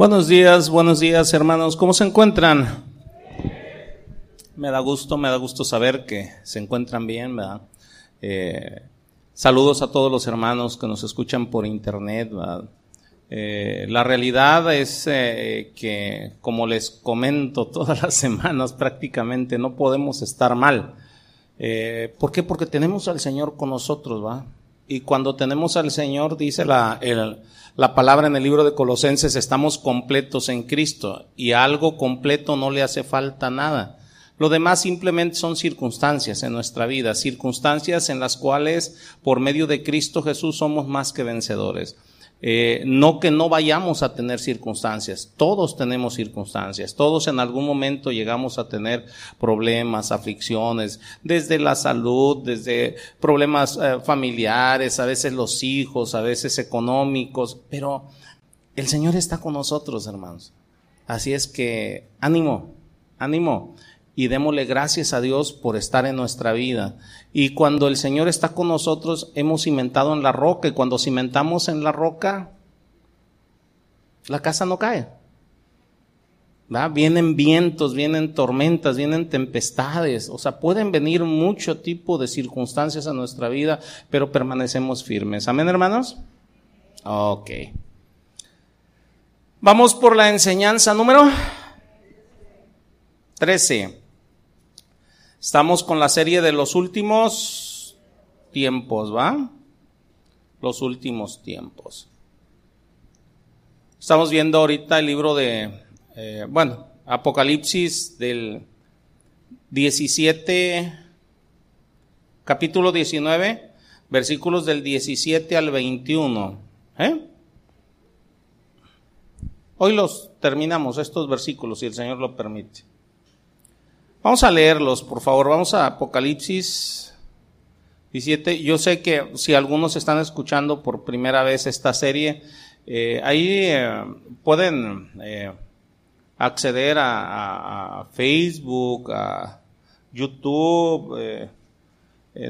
Buenos días, buenos días hermanos, ¿cómo se encuentran? Me da gusto, me da gusto saber que se encuentran bien, ¿verdad? Eh, saludos a todos los hermanos que nos escuchan por internet, ¿verdad? Eh, la realidad es eh, que, como les comento todas las semanas prácticamente, no podemos estar mal. Eh, ¿Por qué? Porque tenemos al Señor con nosotros, ¿va? Y cuando tenemos al Señor, dice la, la palabra en el libro de Colosenses, estamos completos en Cristo y a algo completo no le hace falta nada. Lo demás simplemente son circunstancias en nuestra vida, circunstancias en las cuales por medio de Cristo Jesús somos más que vencedores. Eh, no que no vayamos a tener circunstancias, todos tenemos circunstancias, todos en algún momento llegamos a tener problemas, aflicciones, desde la salud, desde problemas eh, familiares, a veces los hijos, a veces económicos, pero el Señor está con nosotros, hermanos. Así es que ánimo, ánimo y démosle gracias a Dios por estar en nuestra vida. Y cuando el Señor está con nosotros, hemos cimentado en la roca y cuando cimentamos en la roca, la casa no cae. Vienen vientos, vienen tormentas, vienen tempestades, o sea, pueden venir mucho tipo de circunstancias a nuestra vida, pero permanecemos firmes. Amén, hermanos. Ok. Vamos por la enseñanza número 13. Estamos con la serie de los últimos tiempos, ¿va? Los últimos tiempos. Estamos viendo ahorita el libro de, eh, bueno, Apocalipsis del 17, capítulo 19, versículos del 17 al 21. ¿eh? Hoy los terminamos, estos versículos, si el Señor lo permite. Vamos a leerlos, por favor. Vamos a Apocalipsis 17. Yo sé que si algunos están escuchando por primera vez esta serie, eh, ahí eh, pueden eh, acceder a, Facebook, a YouTube,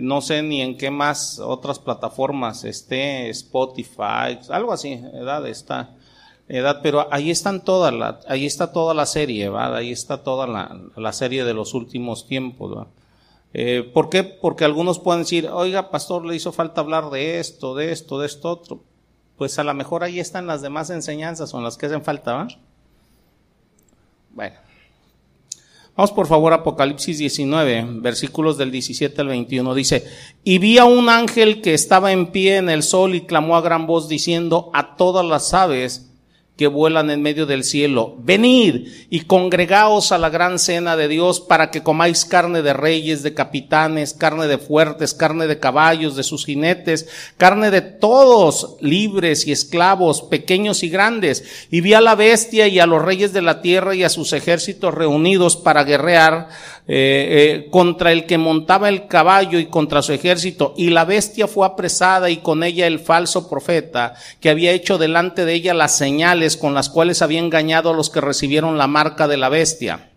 no sé ni en qué más otras plataformas esté, Spotify, algo así, edad está edad, pero ahí están todas la, ahí está toda la serie, ¿va? ahí está toda la, serie de los últimos tiempos. Eh, ¿Por qué? Porque algunos pueden decir, oiga, pastor, le hizo falta hablar de esto, de esto, de esto otro. Pues a lo mejor ahí están las demás enseñanzas, son las que hacen falta, ¿va? Bueno. Vamos por favor a Apocalipsis 19, versículos del 17 al 21. Dice, y vi a un ángel que estaba en pie en el sol y clamó a gran voz diciendo a todas las aves que vuelan en medio del cielo. Venid y congregaos a la gran cena de Dios para que comáis carne de reyes, de capitanes, carne de fuertes, carne de caballos, de sus jinetes, carne de todos, libres y esclavos, pequeños y grandes. Y vi a la bestia y a los reyes de la tierra y a sus ejércitos reunidos para guerrear eh, eh, contra el que montaba el caballo y contra su ejército. Y la bestia fue apresada y con ella el falso profeta que había hecho delante de ella las señales con las cuales había engañado a los que recibieron la marca de la bestia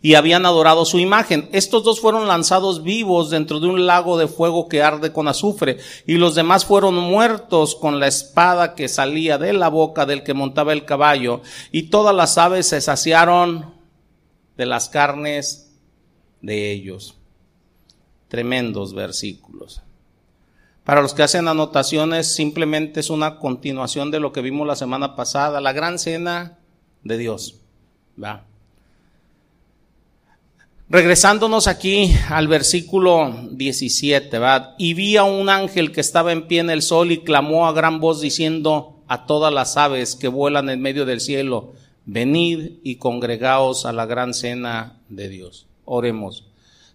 y habían adorado su imagen. Estos dos fueron lanzados vivos dentro de un lago de fuego que arde con azufre, y los demás fueron muertos con la espada que salía de la boca del que montaba el caballo, y todas las aves se saciaron de las carnes de ellos. Tremendos versículos. Para los que hacen anotaciones, simplemente es una continuación de lo que vimos la semana pasada, la gran cena de Dios. Regresándonos aquí al versículo 17, ¿va? Y vi a un ángel que estaba en pie en el sol y clamó a gran voz diciendo a todas las aves que vuelan en medio del cielo, venid y congregaos a la gran cena de Dios. Oremos.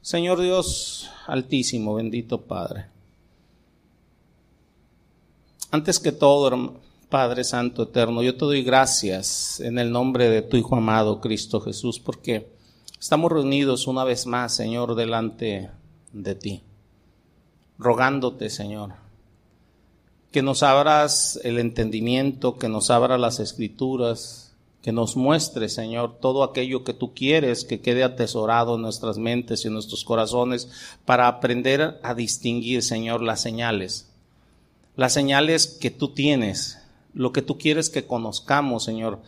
Señor Dios altísimo, bendito Padre. Antes que todo, Padre Santo Eterno, yo te doy gracias en el nombre de tu Hijo amado, Cristo Jesús, porque estamos reunidos una vez más, Señor, delante de ti, rogándote, Señor, que nos abras el entendimiento, que nos abra las escrituras, que nos muestre, Señor, todo aquello que tú quieres que quede atesorado en nuestras mentes y en nuestros corazones para aprender a distinguir, Señor, las señales. Las señales que tú tienes lo que tú quieres que conozcamos, Señor.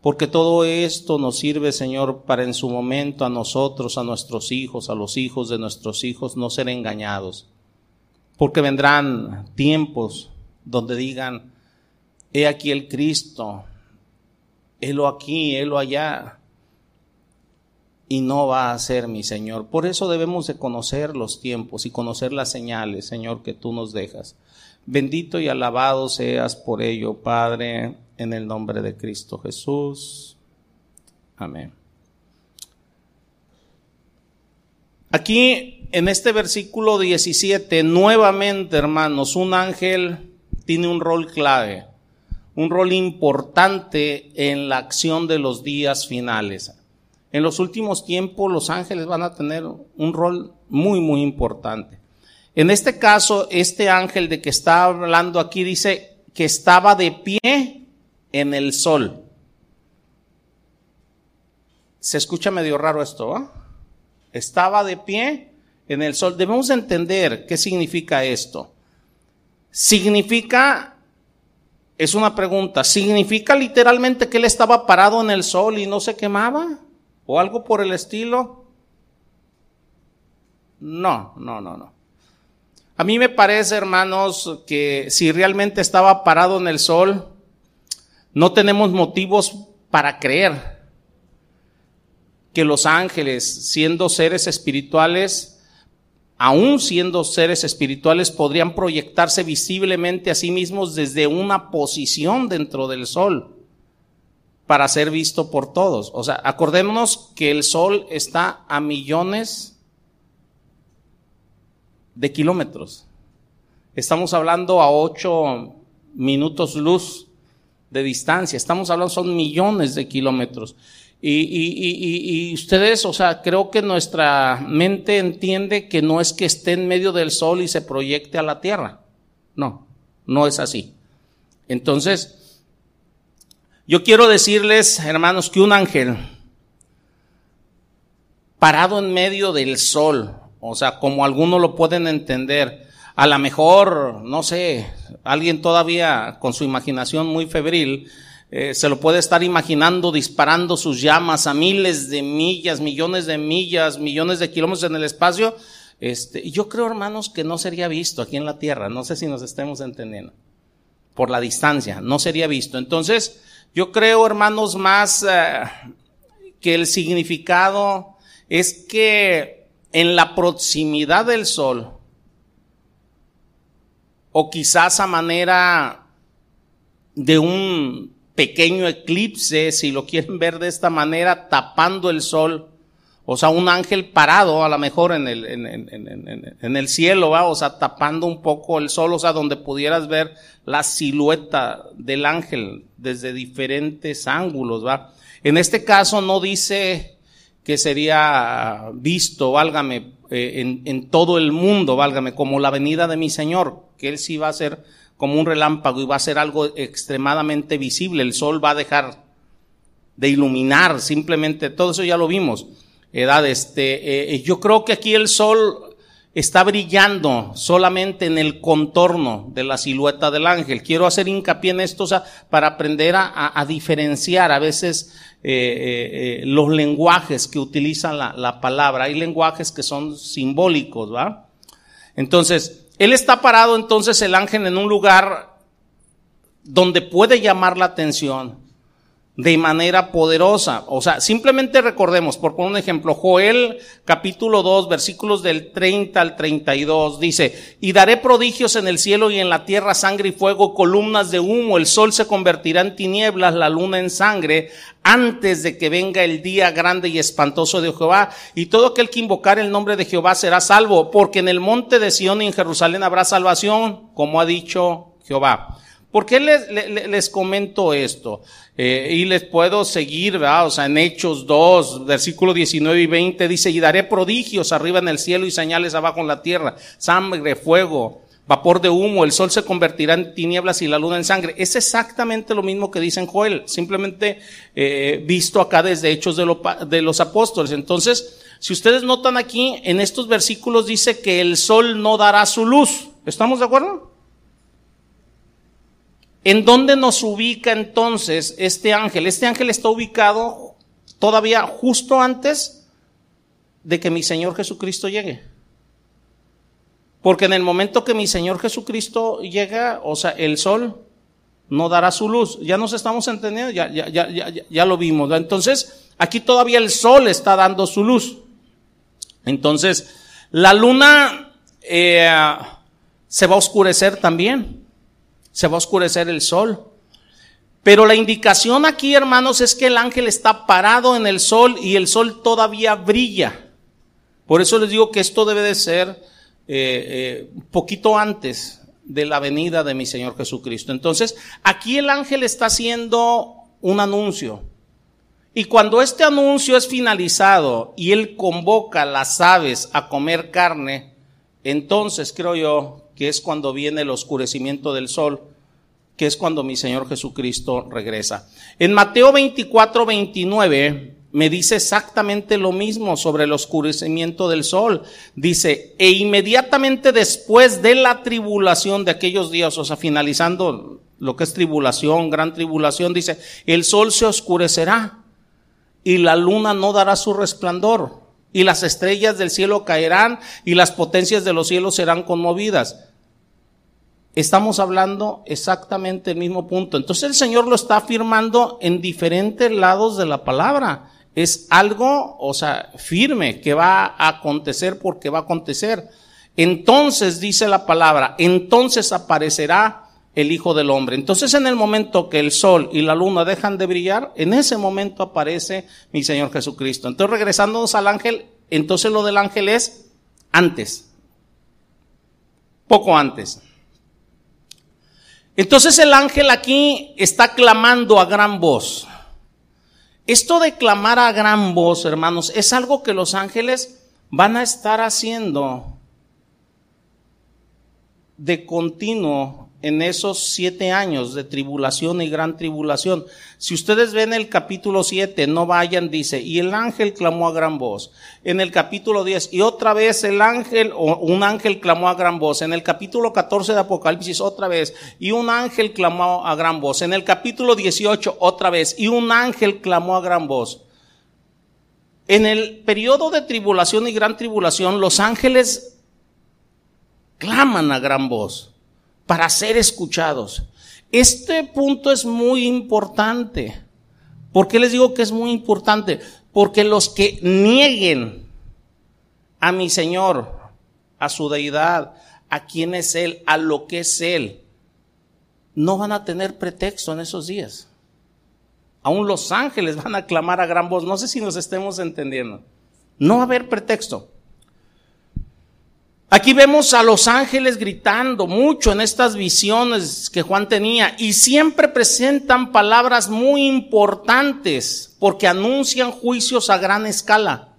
Porque todo esto nos sirve, Señor, para en su momento a nosotros, a nuestros hijos, a los hijos de nuestros hijos, no ser engañados. Porque vendrán tiempos donde digan, he aquí el Cristo, helo aquí, helo allá, y no va a ser mi Señor. Por eso debemos de conocer los tiempos y conocer las señales, Señor, que tú nos dejas. Bendito y alabado seas por ello, Padre, en el nombre de Cristo Jesús. Amén. Aquí, en este versículo 17, nuevamente, hermanos, un ángel tiene un rol clave, un rol importante en la acción de los días finales. En los últimos tiempos los ángeles van a tener un rol muy, muy importante. En este caso, este ángel de que está hablando aquí dice que estaba de pie en el sol. Se escucha medio raro esto. Estaba de pie en el sol. Debemos entender qué significa esto. Significa, es una pregunta, ¿significa literalmente que él estaba parado en el sol y no se quemaba? ¿O algo por el estilo? No, no, no, no. A mí me parece, hermanos, que si realmente estaba parado en el sol, no tenemos motivos para creer que los ángeles, siendo seres espirituales, aún siendo seres espirituales, podrían proyectarse visiblemente a sí mismos desde una posición dentro del sol para ser visto por todos. O sea, acordémonos que el sol está a millones de kilómetros. Estamos hablando a ocho minutos luz de distancia. Estamos hablando, son millones de kilómetros. Y, y, y, ustedes, o sea, creo que nuestra mente entiende que no es que esté en medio del sol y se proyecte a la tierra. No, no es así. Entonces, yo quiero decirles, hermanos, que un ángel parado en medio del sol, o sea, como algunos lo pueden entender, a lo mejor, no sé, alguien todavía con su imaginación muy febril, eh, se lo puede estar imaginando disparando sus llamas a miles de millas, millones de millas, millones de kilómetros en el espacio. Este, yo creo, hermanos, que no sería visto aquí en la Tierra. No sé si nos estemos entendiendo. Por la distancia, no sería visto. Entonces, yo creo, hermanos, más eh, que el significado es que en la proximidad del sol, o quizás a manera de un pequeño eclipse, si lo quieren ver de esta manera, tapando el sol, o sea, un ángel parado a lo mejor en el, en, el cielo, ¿va? o sea, tapando un poco el sol, o sea, donde pudieras ver la silueta del ángel desde diferentes ángulos, ¿va? En este caso no dice que sería visto, válgame, eh, en, todo el mundo, válgame, como la venida de mi Señor, que Él sí va a ser como un relámpago y va a ser algo extremadamente visible, el sol va a dejar de iluminar, simplemente, todo eso ya lo vimos edad. Este, eh, yo creo que aquí el sol está brillando solamente en el contorno de la silueta del ángel. Quiero hacer hincapié en esto para aprender a, diferenciar a veces eh, eh, los lenguajes que utilizan la, la, palabra. Hay lenguajes que son simbólicos, ¿va? Entonces, él está parado entonces el ángel en un lugar donde puede llamar la atención, de manera poderosa. O sea, simplemente recordemos, por poner un ejemplo, Joel capítulo 2, versículos del 30 al 32, dice, y daré prodigios en el cielo y en la tierra, sangre y fuego, columnas de humo, el sol se convertirá en tinieblas, la luna en sangre, antes de que venga el día grande y espantoso de Jehová, y todo aquel que invocar el nombre de Jehová será salvo, porque en el monte de Sión y en Jerusalén habrá salvación, como ha dicho Jehová. ¿Por qué les, les, comento esto? Eh, y les puedo seguir, ¿verdad? O sea, en Hechos 2, versículo 19 y 20 dice, y daré prodigios arriba en el cielo y señales abajo en la tierra, sangre, fuego, vapor de humo, el sol se convertirá en tinieblas y la luna en sangre. Es exactamente lo mismo que dice en Joel, simplemente eh, visto acá desde Hechos de, de los Apóstoles. Entonces, si ustedes notan aquí, en estos versículos dice que el sol no dará su luz. ¿Estamos de acuerdo? ¿En dónde nos ubica entonces este ángel? Este ángel está ubicado todavía justo antes de que mi Señor Jesucristo llegue. Porque en el momento que mi Señor Jesucristo llega, o sea, el sol no dará su luz. Ya nos estamos entendiendo, ya, ya, ya, ya, lo vimos. Entonces, aquí todavía el sol está dando su luz. Entonces, la luna eh, se va a oscurecer también. Se va a oscurecer el sol. Pero la indicación aquí, hermanos, es que el ángel está parado en el sol y el sol todavía brilla. Por eso les digo que esto debe de ser eh, eh, poquito antes de la venida de mi Señor Jesucristo. Entonces, aquí el ángel está haciendo un anuncio. Y cuando este anuncio es finalizado y él convoca a las aves a comer carne, entonces creo yo que es cuando viene el oscurecimiento del sol, que es cuando mi Señor Jesucristo regresa. En Mateo 24, 29 me dice exactamente lo mismo sobre el oscurecimiento del sol. Dice, e inmediatamente después de la tribulación de aquellos días, o sea, finalizando lo que es tribulación, gran tribulación, dice, el sol se oscurecerá y la luna no dará su resplandor, y las estrellas del cielo caerán, y las potencias de los cielos serán conmovidas. Estamos hablando exactamente el mismo punto. Entonces el Señor lo está afirmando en diferentes lados de la palabra. Es algo, o sea, firme que va a acontecer porque va a acontecer. Entonces dice la palabra, entonces aparecerá el Hijo del Hombre. Entonces en el momento que el sol y la luna dejan de brillar, en ese momento aparece mi Señor Jesucristo. Entonces regresándonos al ángel, entonces lo del ángel es antes, poco antes. Entonces el ángel aquí está clamando a gran voz. Esto de clamar a gran voz, hermanos, es algo que los ángeles van a estar haciendo de continuo en esos siete años de tribulación y gran tribulación. Si ustedes ven el capítulo siete, no vayan, dice, y el ángel clamó a gran voz. En el capítulo diez, y otra vez el ángel, o un ángel clamó a gran voz. En el capítulo catorce de Apocalipsis, otra vez, y un ángel clamó a gran voz. En el capítulo dieciocho, otra vez, y un ángel clamó a gran voz. En el periodo de tribulación y gran tribulación, los ángeles claman a gran voz para ser escuchados. Este punto es muy importante. ¿Por qué les digo que es muy importante? Porque los que nieguen a mi Señor, a su deidad, a quién es Él, a lo que es Él, no van a tener pretexto en esos días. Aún los ángeles van a clamar a gran voz. No sé si nos estemos entendiendo. No va a haber pretexto. Aquí vemos a los ángeles gritando mucho en estas visiones que Juan tenía y siempre presentan palabras muy importantes porque anuncian juicios a gran escala,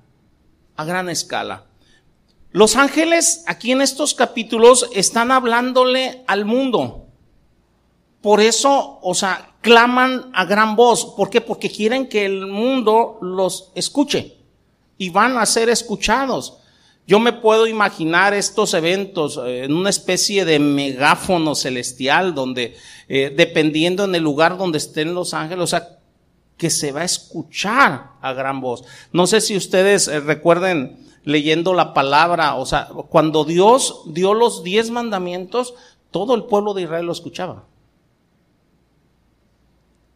a gran escala. Los ángeles aquí en estos capítulos están hablándole al mundo. Por eso, o sea, claman a gran voz. ¿Por qué? Porque quieren que el mundo los escuche y van a ser escuchados. Yo me puedo imaginar estos eventos eh, en una especie de megáfono celestial donde, eh, dependiendo en el lugar donde estén los ángeles, o sea, que se va a escuchar a gran voz. No sé si ustedes eh, recuerden leyendo la palabra, o sea, cuando Dios dio los diez mandamientos, todo el pueblo de Israel lo escuchaba.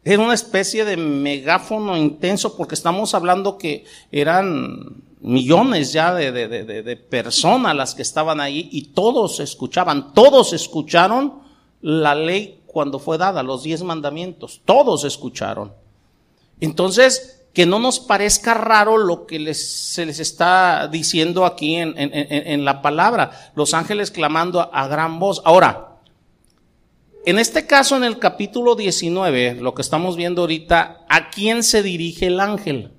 Era una especie de megáfono intenso porque estamos hablando que eran millones ya de, de, personas las que estaban ahí y todos escuchaban, todos escucharon la ley cuando fue dada, los diez mandamientos, todos escucharon. Entonces, que no nos parezca raro lo que les, se les está diciendo aquí en, en, en, la palabra, los ángeles clamando a, a gran voz. Ahora, en este caso, en el capítulo 19, lo que estamos viendo ahorita, ¿a quién se dirige el ángel?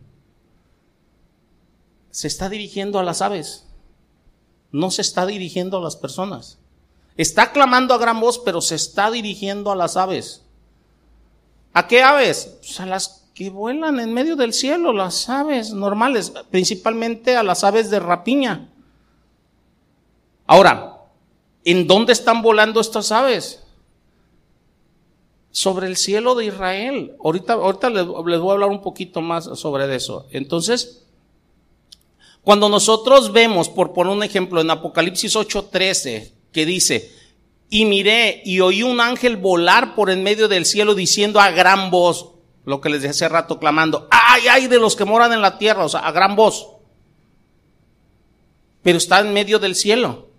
Se está dirigiendo a las aves, no se está dirigiendo a las personas. Está clamando a gran voz, pero se está dirigiendo a las aves. ¿A qué aves? Pues a las que vuelan en medio del cielo, las aves normales, principalmente a las aves de rapiña. Ahora, ¿en dónde están volando estas aves? sobre el cielo de Israel. Ahorita, ahorita les, les voy a hablar un poquito más sobre eso. Entonces, cuando nosotros vemos, por poner un ejemplo, en Apocalipsis 8:13, que dice, y miré y oí un ángel volar por en medio del cielo diciendo a gran voz, lo que les dije hace rato, clamando, ay, ay de los que moran en la tierra, o sea, a gran voz. Pero está en medio del cielo.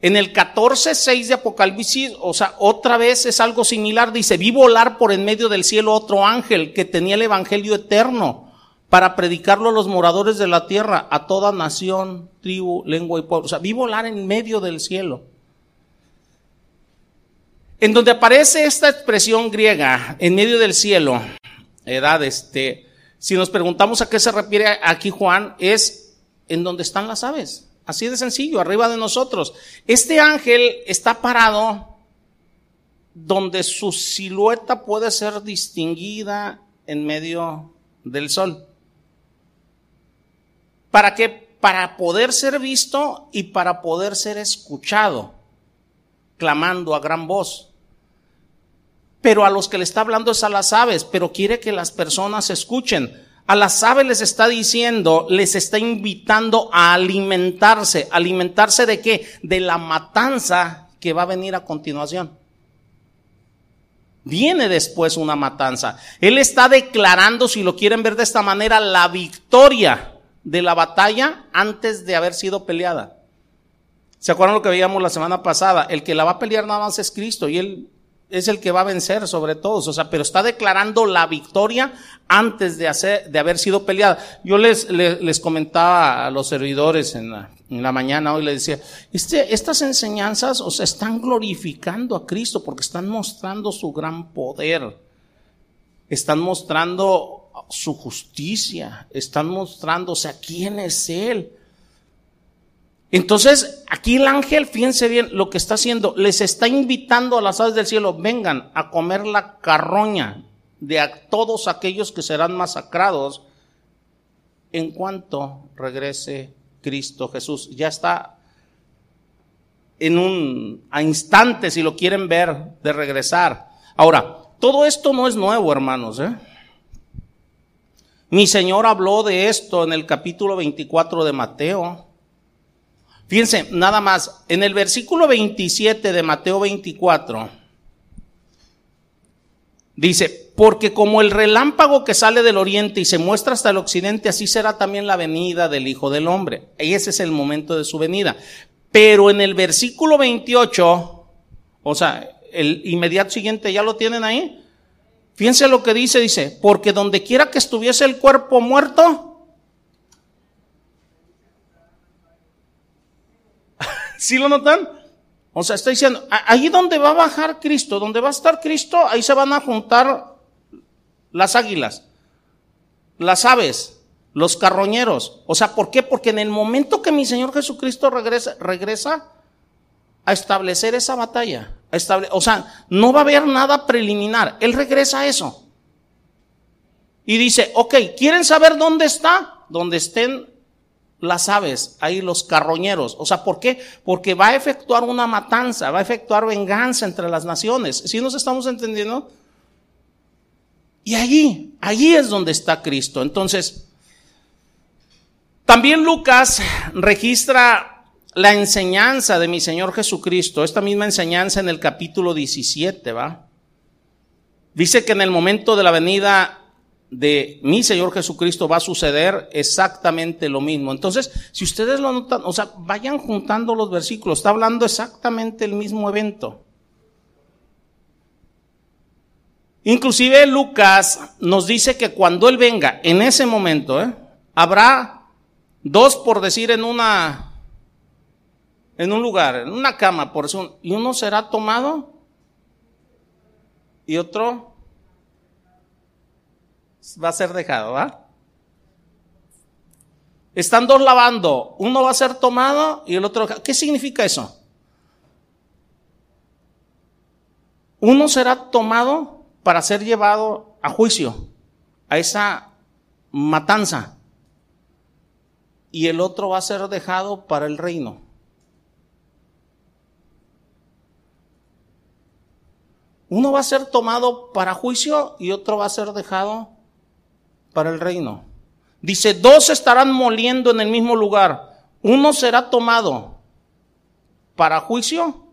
En el 14.6 de Apocalipsis, o sea, otra vez es algo similar, dice, vi volar por en medio del cielo otro ángel que tenía el Evangelio eterno para predicarlo a los moradores de la tierra, a toda nación, tribu, lengua y pueblo. O sea, vi volar en medio del cielo. En donde aparece esta expresión griega, en medio del cielo, edad, este, si nos preguntamos a qué se refiere aquí Juan, es en donde están las aves. Así de sencillo, arriba de nosotros. Este ángel está parado donde su silueta puede ser distinguida en medio del sol. ¿Para qué? Para poder ser visto y para poder ser escuchado, clamando a gran voz. Pero a los que le está hablando es a las aves, pero quiere que las personas escuchen. A las aves les está diciendo, les está invitando a alimentarse. ¿Alimentarse de qué? De la matanza que va a venir a continuación. Viene después una matanza. Él está declarando, si lo quieren ver de esta manera, la victoria de la batalla antes de haber sido peleada. ¿Se acuerdan lo que veíamos la semana pasada? El que la va a pelear nada más es Cristo y él es el que va a vencer sobre todos, o sea, pero está declarando la victoria antes de hacer, de haber sido peleada. Yo les, les, comentaba a los servidores en la, en la mañana hoy, les decía, este, estas enseñanzas, o sea, están glorificando a Cristo porque están mostrando su gran poder. Están mostrando su justicia, están mostrándose a quién es Él. Entonces, aquí el ángel, fíjense bien lo que está haciendo, les está invitando a las aves del cielo, vengan a comer la carroña de todos aquellos que serán masacrados en cuanto regrese Cristo Jesús. Ya está en un a instante, si lo quieren ver, de regresar. Ahora, todo esto no es nuevo, hermanos, ¿eh? Mi Señor habló de esto en el capítulo 24 de Mateo. Fíjense, nada más, en el versículo 27 de Mateo 24, dice, porque como el relámpago que sale del oriente y se muestra hasta el occidente, así será también la venida del Hijo del Hombre. Y ese es el momento de su venida. Pero en el versículo 28, o sea, el inmediato siguiente, ¿ya lo tienen ahí? Fíjense lo que dice, dice, porque donde quiera que estuviese el cuerpo muerto, ¿sí lo notan? O sea, está diciendo, ahí donde va a bajar Cristo, donde va a estar Cristo, ahí se van a juntar las águilas, las aves, los carroñeros. O sea, ¿por qué? Porque en el momento que mi Señor Jesucristo regresa, regresa a establecer esa batalla, o sea, no va a haber nada preliminar. Él regresa a eso. Y dice, ok, ¿quieren saber dónde está? Donde estén las aves, ahí los carroñeros. O sea, ¿por qué? Porque va a efectuar una matanza, va a efectuar venganza entre las naciones. ¿Sí nos estamos entendiendo? Y allí, allí es donde está Cristo. Entonces, también Lucas registra la enseñanza de mi Señor Jesucristo, esta misma enseñanza en el capítulo 17, ¿va? Dice que en el momento de la venida de mi Señor Jesucristo va a suceder exactamente lo mismo. Entonces, si ustedes lo notan, o sea, vayan juntando los versículos, está hablando exactamente el mismo evento. Inclusive Lucas nos dice que cuando Él venga, en ese momento, ¿eh? habrá dos, por decir, en una en un lugar, en una cama, por eso, y uno será tomado y otro va a ser dejado, ¿va? Están dos lavando, uno va a ser tomado y el otro ¿Qué significa eso? Uno será tomado para ser llevado a juicio, a esa matanza, y el otro va a ser dejado para el reino. Uno va a ser tomado para juicio y otro va a ser dejado para el reino. Dice, dos estarán moliendo en el mismo lugar. Uno será tomado para juicio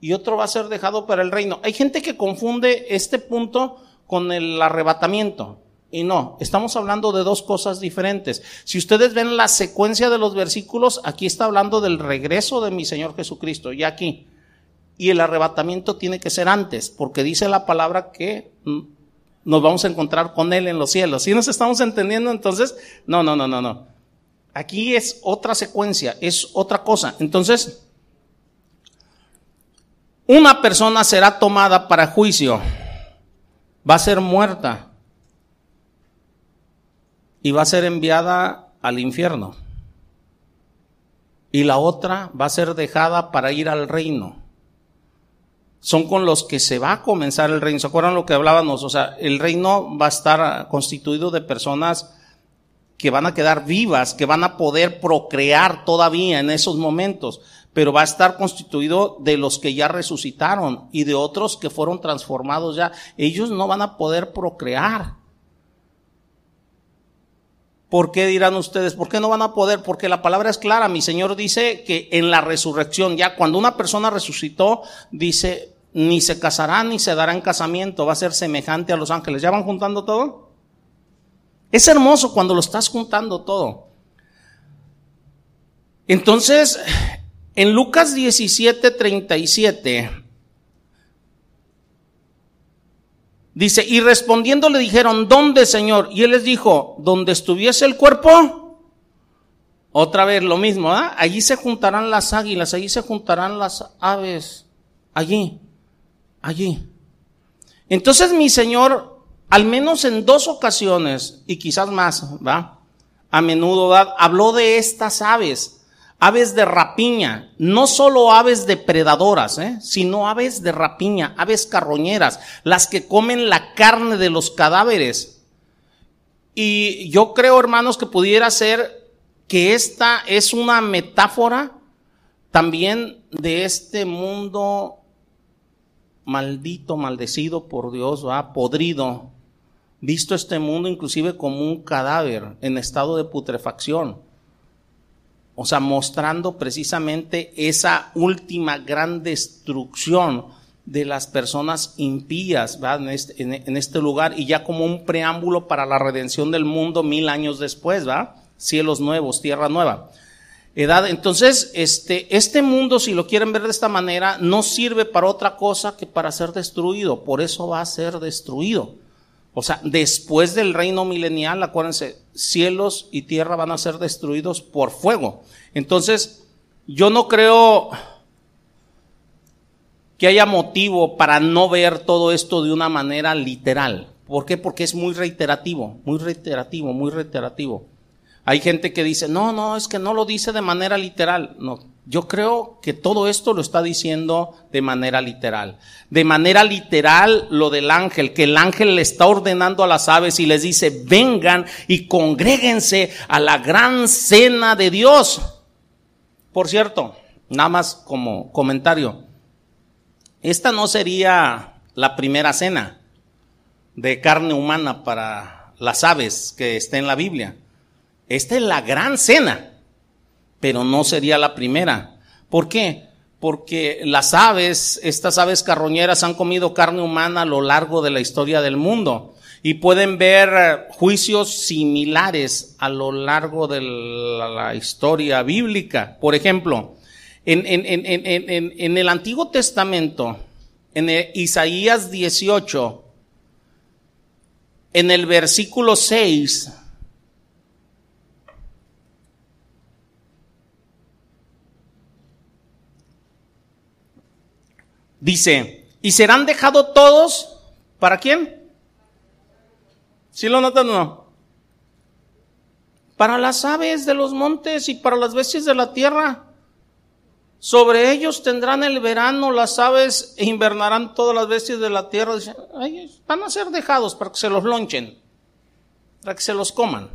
y otro va a ser dejado para el reino. Hay gente que confunde este punto con el arrebatamiento. Y no, estamos hablando de dos cosas diferentes. Si ustedes ven la secuencia de los versículos, aquí está hablando del regreso de mi Señor Jesucristo, y aquí. Y el arrebatamiento tiene que ser antes, porque dice la palabra que mm, nos vamos a encontrar con Él en los cielos. ¿Sí nos estamos entendiendo entonces? No, no, no, no, no. Aquí es otra secuencia, es otra cosa. Entonces, una persona será tomada para juicio, va a ser muerta y va a ser enviada al infierno. Y la otra va a ser dejada para ir al reino. Son con los que se va a comenzar el reino. ¿Se acuerdan lo que hablábamos? O sea, el reino va a estar constituido de personas que van a quedar vivas, que van a poder procrear todavía en esos momentos, pero va a estar constituido de los que ya resucitaron y de otros que fueron transformados ya. Ellos no van a poder procrear. ¿Por qué dirán ustedes? ¿Por qué no van a poder? Porque la palabra es clara. Mi Señor dice que en la resurrección, ya cuando una persona resucitó, dice, ni se casará ni se dará en casamiento, va a ser semejante a los ángeles. ¿Ya van juntando todo? Es hermoso cuando lo estás juntando todo. Entonces, en Lucas 17, 37, dice, y respondiendo le dijeron, ¿dónde, Señor? Y él les dijo, ¿dónde estuviese el cuerpo? Otra vez lo mismo, ¿ah? Allí se juntarán las águilas, allí se juntarán las aves, allí, allí. Entonces mi Señor al menos en dos ocasiones, y quizás más, ¿va? A menudo habló de estas aves, aves de rapiña, no solo aves depredadoras, ¿eh? sino aves de rapiña, aves carroñeras, las que comen la carne de los cadáveres. Y yo creo, hermanos, que pudiera ser que esta es una metáfora también de este mundo maldito, maldecido por Dios, ¿va? podrido, visto este mundo inclusive como un cadáver en estado de putrefacción. O sea, mostrando precisamente esa última gran destrucción de las personas impías en este, en, este, lugar y ya como un preámbulo para la redención del mundo mil años después, ¿va? Cielos nuevos, tierra nueva. Edad, entonces, este, este mundo, si lo quieren ver de esta manera, no sirve para otra cosa que para ser destruido. Por eso va a ser destruido. O sea, después del reino milenial, acuérdense, cielos y tierra van a ser destruidos por fuego. Entonces, yo no creo que haya motivo para no ver todo esto de una manera literal. ¿Por qué? Porque es muy reiterativo, muy reiterativo, muy reiterativo. Hay gente que dice, no, no, es que no lo dice de manera literal. No, yo creo que todo esto lo está diciendo de manera literal. De manera literal lo del ángel, que el ángel le está ordenando a las aves y les dice, vengan y congréguense a la gran cena de Dios. Por cierto, nada más como comentario, esta no sería la primera cena de carne humana para las aves que está en la Biblia. Esta es la gran cena pero no sería la primera. ¿Por qué? Porque las aves, estas aves carroñeras han comido carne humana a lo largo de la historia del mundo y pueden ver eh, juicios similares a lo largo de la, historia bíblica. Por ejemplo, en, en, el Antiguo Testamento, en Isaías 18, en el versículo 6, Dice, y serán dejados todos, ¿para quién? ¿Sí lo notan o no? Para las aves de los montes y para las bestias de la tierra. Sobre ellos tendrán el verano las aves e invernarán todas las bestias de la tierra. van a ser dejados para que se los lonchen, para que se los coman.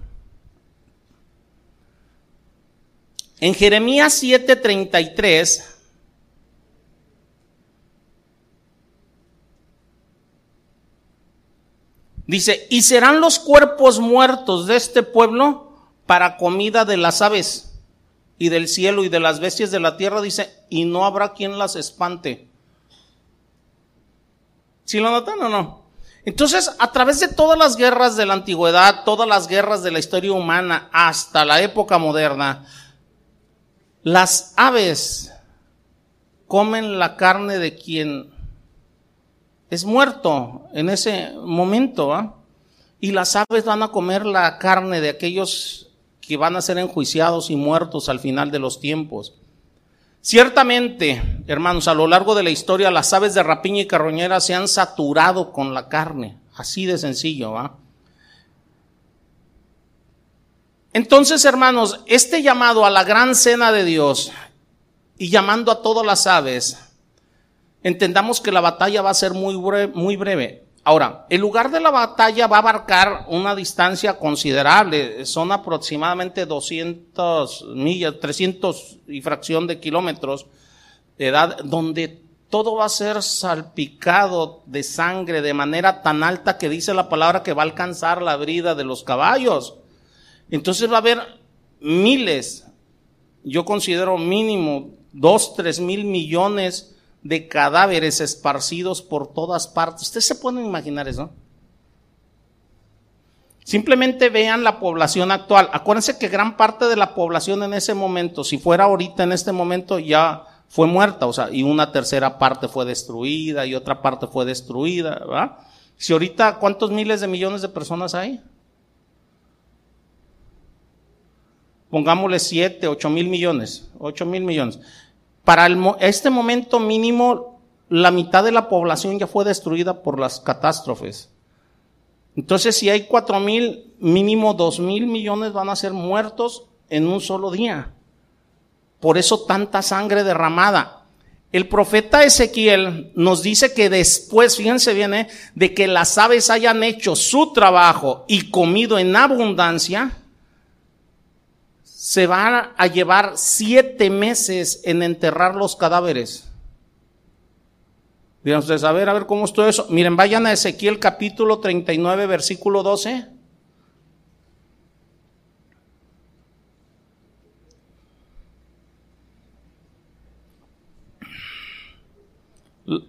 En Jeremías 7:33 Dice, y serán los cuerpos muertos de este pueblo para comida de las aves y del cielo y de las bestias de la tierra, dice, y no habrá quien las espante. ¿Sí lo notan o no? Entonces, a través de todas las guerras de la antigüedad, todas las guerras de la historia humana hasta la época moderna, las aves comen la carne de quien es muerto en ese momento, y las aves van a comer la carne de aquellos que van a ser enjuiciados y muertos al final de los tiempos. Ciertamente, hermanos, a lo largo de la historia las aves de rapiña y carroñera se han saturado con la carne, así de sencillo, ¿va? Entonces, hermanos, este llamado a la gran cena de Dios y llamando a todas las aves, entendamos que la batalla va a ser muy breve. Ahora, el lugar de la batalla va a abarcar una distancia considerable, son aproximadamente 200 millas, 300 y fracción de kilómetros de edad, donde todo va a ser salpicado de sangre de manera tan alta que dice la palabra que va a alcanzar la brida de los caballos. Entonces va a haber miles, yo considero mínimo dos, tres mil millones de cadáveres esparcidos por todas partes. ¿Ustedes se pueden imaginar eso? Simplemente vean la población actual. Acuérdense que gran parte de la población en ese momento, si fuera ahorita en este momento, ya fue muerta, o sea, y una tercera parte fue destruida y otra parte fue destruida, ¿verdad? Si ahorita, ¿cuántos miles de millones de personas hay? Pongámosle siete, ocho mil millones, ocho mil millones. Para este momento mínimo, la mitad de la población ya fue destruida por las catástrofes. Entonces, si hay cuatro mil, mínimo dos mil millones van a ser muertos en un solo día. Por eso tanta sangre derramada. El profeta Ezequiel nos dice que después, fíjense bien, ¿eh? de que las aves hayan hecho su trabajo y comido en abundancia, se van a llevar siete meses en enterrar los cadáveres. Dirán a ver, a ver cómo es todo eso. Miren, vayan a Ezequiel capítulo 39, versículo 12.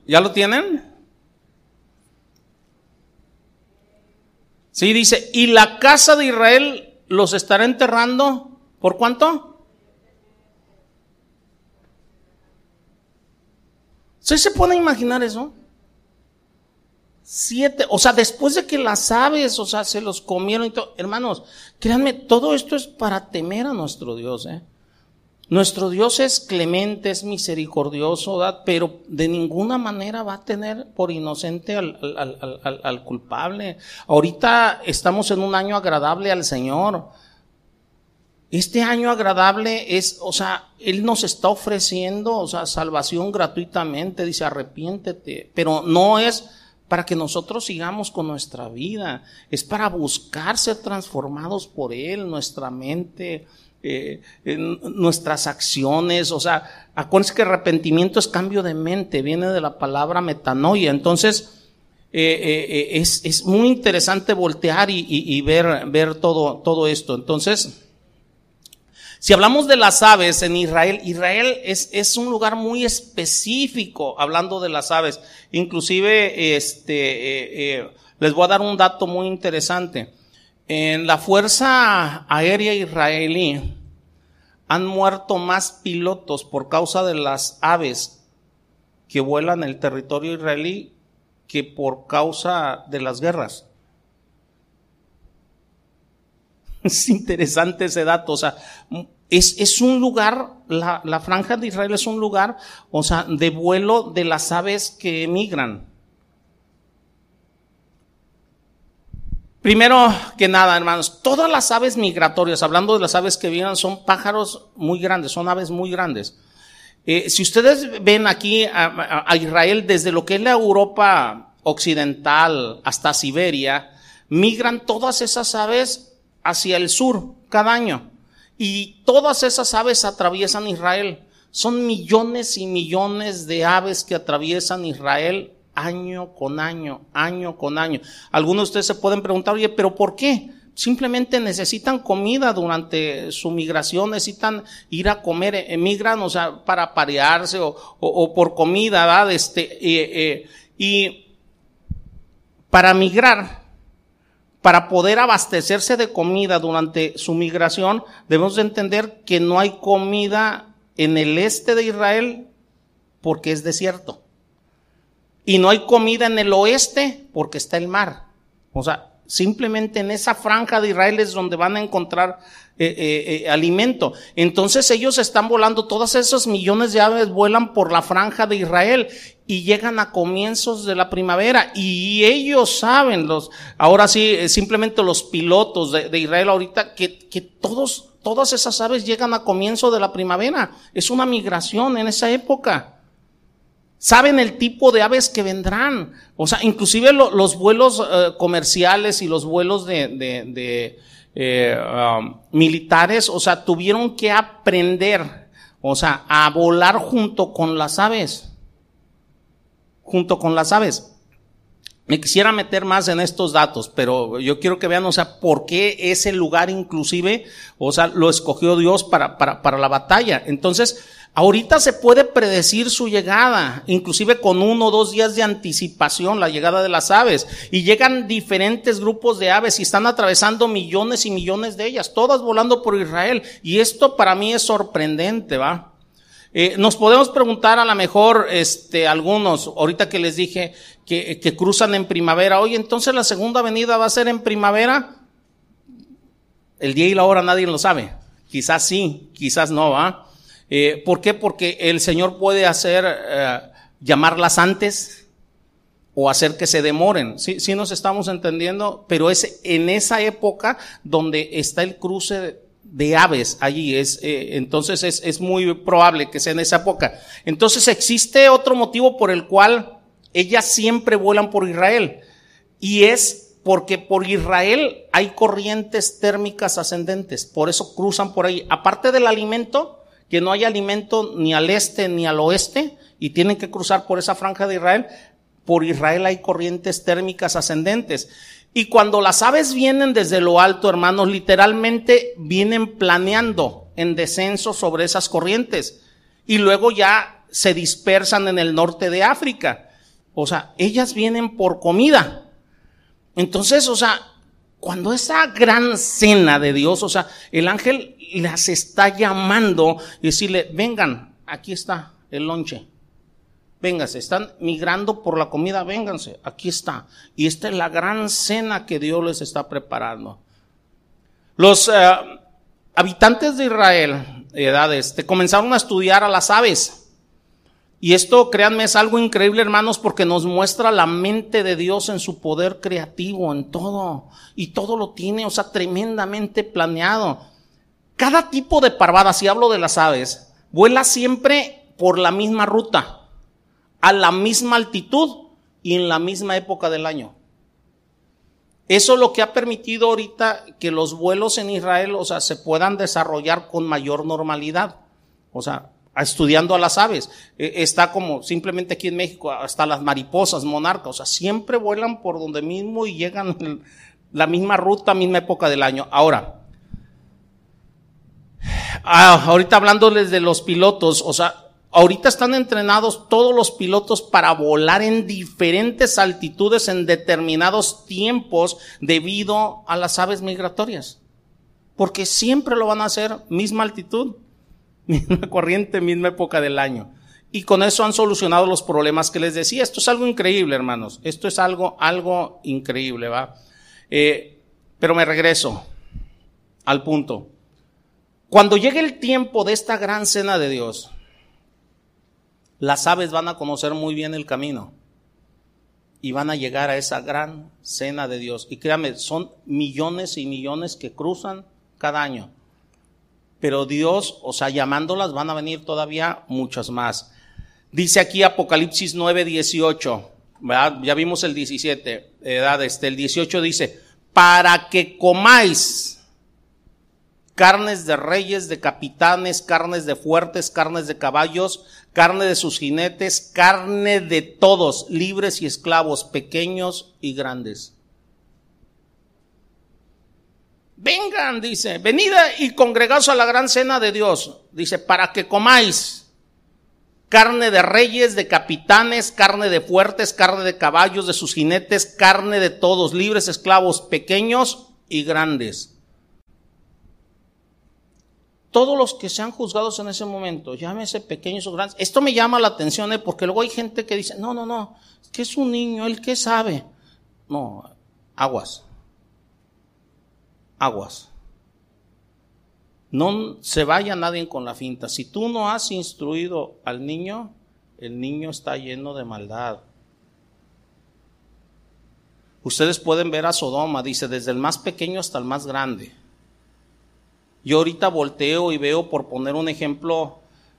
¿Ya lo tienen? Sí, dice, y la casa de Israel los estará enterrando ¿Por cuánto? ¿Usted se puede imaginar eso? Siete, o sea, después de que las aves, o sea, se los comieron y todo. Hermanos, créanme, todo esto es para temer a nuestro Dios, ¿eh? Nuestro Dios es clemente, es misericordioso, pero de ninguna manera va a tener por inocente al, al, culpable. Ahorita estamos en un año agradable al Señor. Este año agradable es, o sea, Él nos está ofreciendo, o sea, salvación gratuitamente, dice, arrepiéntete, pero no es para que nosotros sigamos con nuestra vida, es para buscar ser transformados por Él, nuestra mente, eh, nuestras acciones, o sea, acuérdense que arrepentimiento es cambio de mente, viene de la palabra metanoia, entonces, eh, eh, es, es, muy interesante voltear y, y ver, ver todo, todo esto, entonces, si hablamos de las aves en Israel, Israel es, es un lugar muy específico hablando de las aves. Inclusive, este, eh, eh, les voy a dar un dato muy interesante. En la Fuerza Aérea Israelí han muerto más pilotos por causa de las aves que vuelan el territorio israelí que por causa de las guerras. Es interesante ese dato, o sea, es, es un lugar, la, la, franja de Israel es un lugar, o sea, de vuelo de las aves que emigran. Primero que nada, hermanos, todas las aves migratorias, hablando de las aves que vienen, son pájaros muy grandes, son aves muy grandes. Eh, si ustedes ven aquí a Israel desde lo que es la Europa occidental hasta Siberia, migran todas esas aves hacia el sur cada año. Y todas esas aves atraviesan Israel. Son millones y millones de aves que atraviesan Israel año con año, año con año. Algunos de ustedes se pueden preguntar, oye, pero ¿por qué? Simplemente necesitan comida durante su migración, necesitan ir a comer, emigran, o sea, para parearse o, o, por comida. Este, eh, y para migrar, para poder abastecerse de comida durante su migración, debemos de entender que no hay comida en el este de Israel porque es desierto. Y no hay comida en el oeste porque está el mar. O sea, simplemente en esa franja de Israel es donde van a encontrar eh, eh, eh, alimento. Entonces ellos están volando, todas esos millones de aves vuelan por la franja de Israel y llegan a comienzos de la primavera y ellos saben, los, ahora sí, simplemente los pilotos de, de Israel ahorita, que, que todos, todas esas aves llegan a comienzo de la primavera. Es una migración en esa época. Saben el tipo de aves que vendrán. O sea, inclusive los vuelos comerciales y los vuelos de eh, um, militares, o sea, tuvieron que aprender, o sea, a volar junto con las aves, junto con las aves. Me quisiera meter más en estos datos, pero yo quiero que vean, o sea, por qué ese lugar inclusive, o sea, lo escogió Dios para, para, para la batalla. Entonces, Ahorita se puede predecir su llegada, inclusive con uno o dos días de anticipación, la llegada de las aves. Y llegan diferentes grupos de aves y están atravesando millones y millones de ellas, todas volando por Israel. Y esto para mí es sorprendente, ¿va? Eh, nos podemos preguntar a lo mejor, este, algunos, ahorita que les dije que, que cruzan en primavera, oye, entonces la segunda venida va a ser en primavera. El día y la hora nadie lo sabe. Quizás sí, quizás no, ¿va? Eh, ¿Por qué? Porque el Señor puede hacer, eh, llamarlas antes o hacer que se demoren. Sí, sí nos estamos entendiendo, pero es en esa época donde está el cruce de aves allí. Eh, entonces es, es muy probable que sea en esa época. Entonces existe otro motivo por el cual ellas siempre vuelan por Israel y es porque por Israel hay corrientes térmicas ascendentes, por eso cruzan por ahí. Aparte del alimento, que no hay alimento ni al este ni al oeste y tienen que cruzar por esa franja de Israel. Por Israel hay corrientes térmicas ascendentes. Y cuando las aves vienen desde lo alto, hermanos, literalmente vienen planeando en descenso sobre esas corrientes. Y luego ya se dispersan en el norte de África. O sea, ellas vienen por comida. Entonces, o sea, cuando esa gran cena de Dios, o sea, el ángel las está llamando y decirle, vengan, aquí está el lonche. Vénganse, están migrando por la comida, vénganse, aquí está. Y esta es la gran cena que Dios les está preparando. Los eh, habitantes de Israel, edades, te comenzaron a estudiar a las aves. Y esto, créanme, es algo increíble, hermanos, porque nos muestra la mente de Dios en su poder creativo, en todo. Y todo lo tiene, o sea, tremendamente planeado. Cada tipo de parvada, si hablo de las aves, vuela siempre por la misma ruta, a la misma altitud y en la misma época del año. Eso es lo que ha permitido ahorita que los vuelos en Israel, o sea, se puedan desarrollar con mayor normalidad. O sea, estudiando a las aves. E, está como simplemente aquí en México, hasta las mariposas, monarcas, o sea, siempre vuelan por donde mismo y llegan la misma ruta, misma época del año. Ahora, Ah, ahorita hablándoles de los pilotos, o sea, ahorita están entrenados todos los pilotos para volar en diferentes altitudes en determinados tiempos debido a las aves migratorias. Porque siempre lo van a hacer misma altitud, misma corriente, misma época del año. Y con eso han solucionado los problemas que les decía. Esto es algo increíble, hermanos. Esto es algo, algo increíble, ¿va? Eh, pero me regreso al punto. Cuando llegue el tiempo de esta gran cena de Dios, las aves van a conocer muy bien el camino y van a llegar a esa gran cena de Dios. Y créame, son millones y millones que cruzan cada año. Pero Dios, o sea, llamándolas, van a venir todavía muchas más. Dice aquí Apocalipsis 9, 18, ya vimos el 17, edad, este, el 18 dice, para que comáis carnes de reyes, de capitanes, carnes de fuertes, carnes de caballos, carne de sus jinetes, carne de todos, libres y esclavos, pequeños y grandes. Vengan, dice, venida y congregaos a la gran cena de Dios, dice, para que comáis carne de reyes, de capitanes, carne de fuertes, carne de caballos, de sus jinetes, carne de todos, libres, esclavos, pequeños y grandes todos los que sean juzgados en ese momento, llámese pequeños o grandes, esto me llama la atención, ¿eh? porque luego hay gente que dice, no, no, no, que es un niño, él que sabe. No, aguas, aguas. No se vaya nadie con la finta. Si tú no has instruido al niño, el niño está lleno de maldad. Ustedes pueden ver a Sodoma, dice, desde el más pequeño hasta el más grande. Yo ahorita volteo y veo, por poner un ejemplo,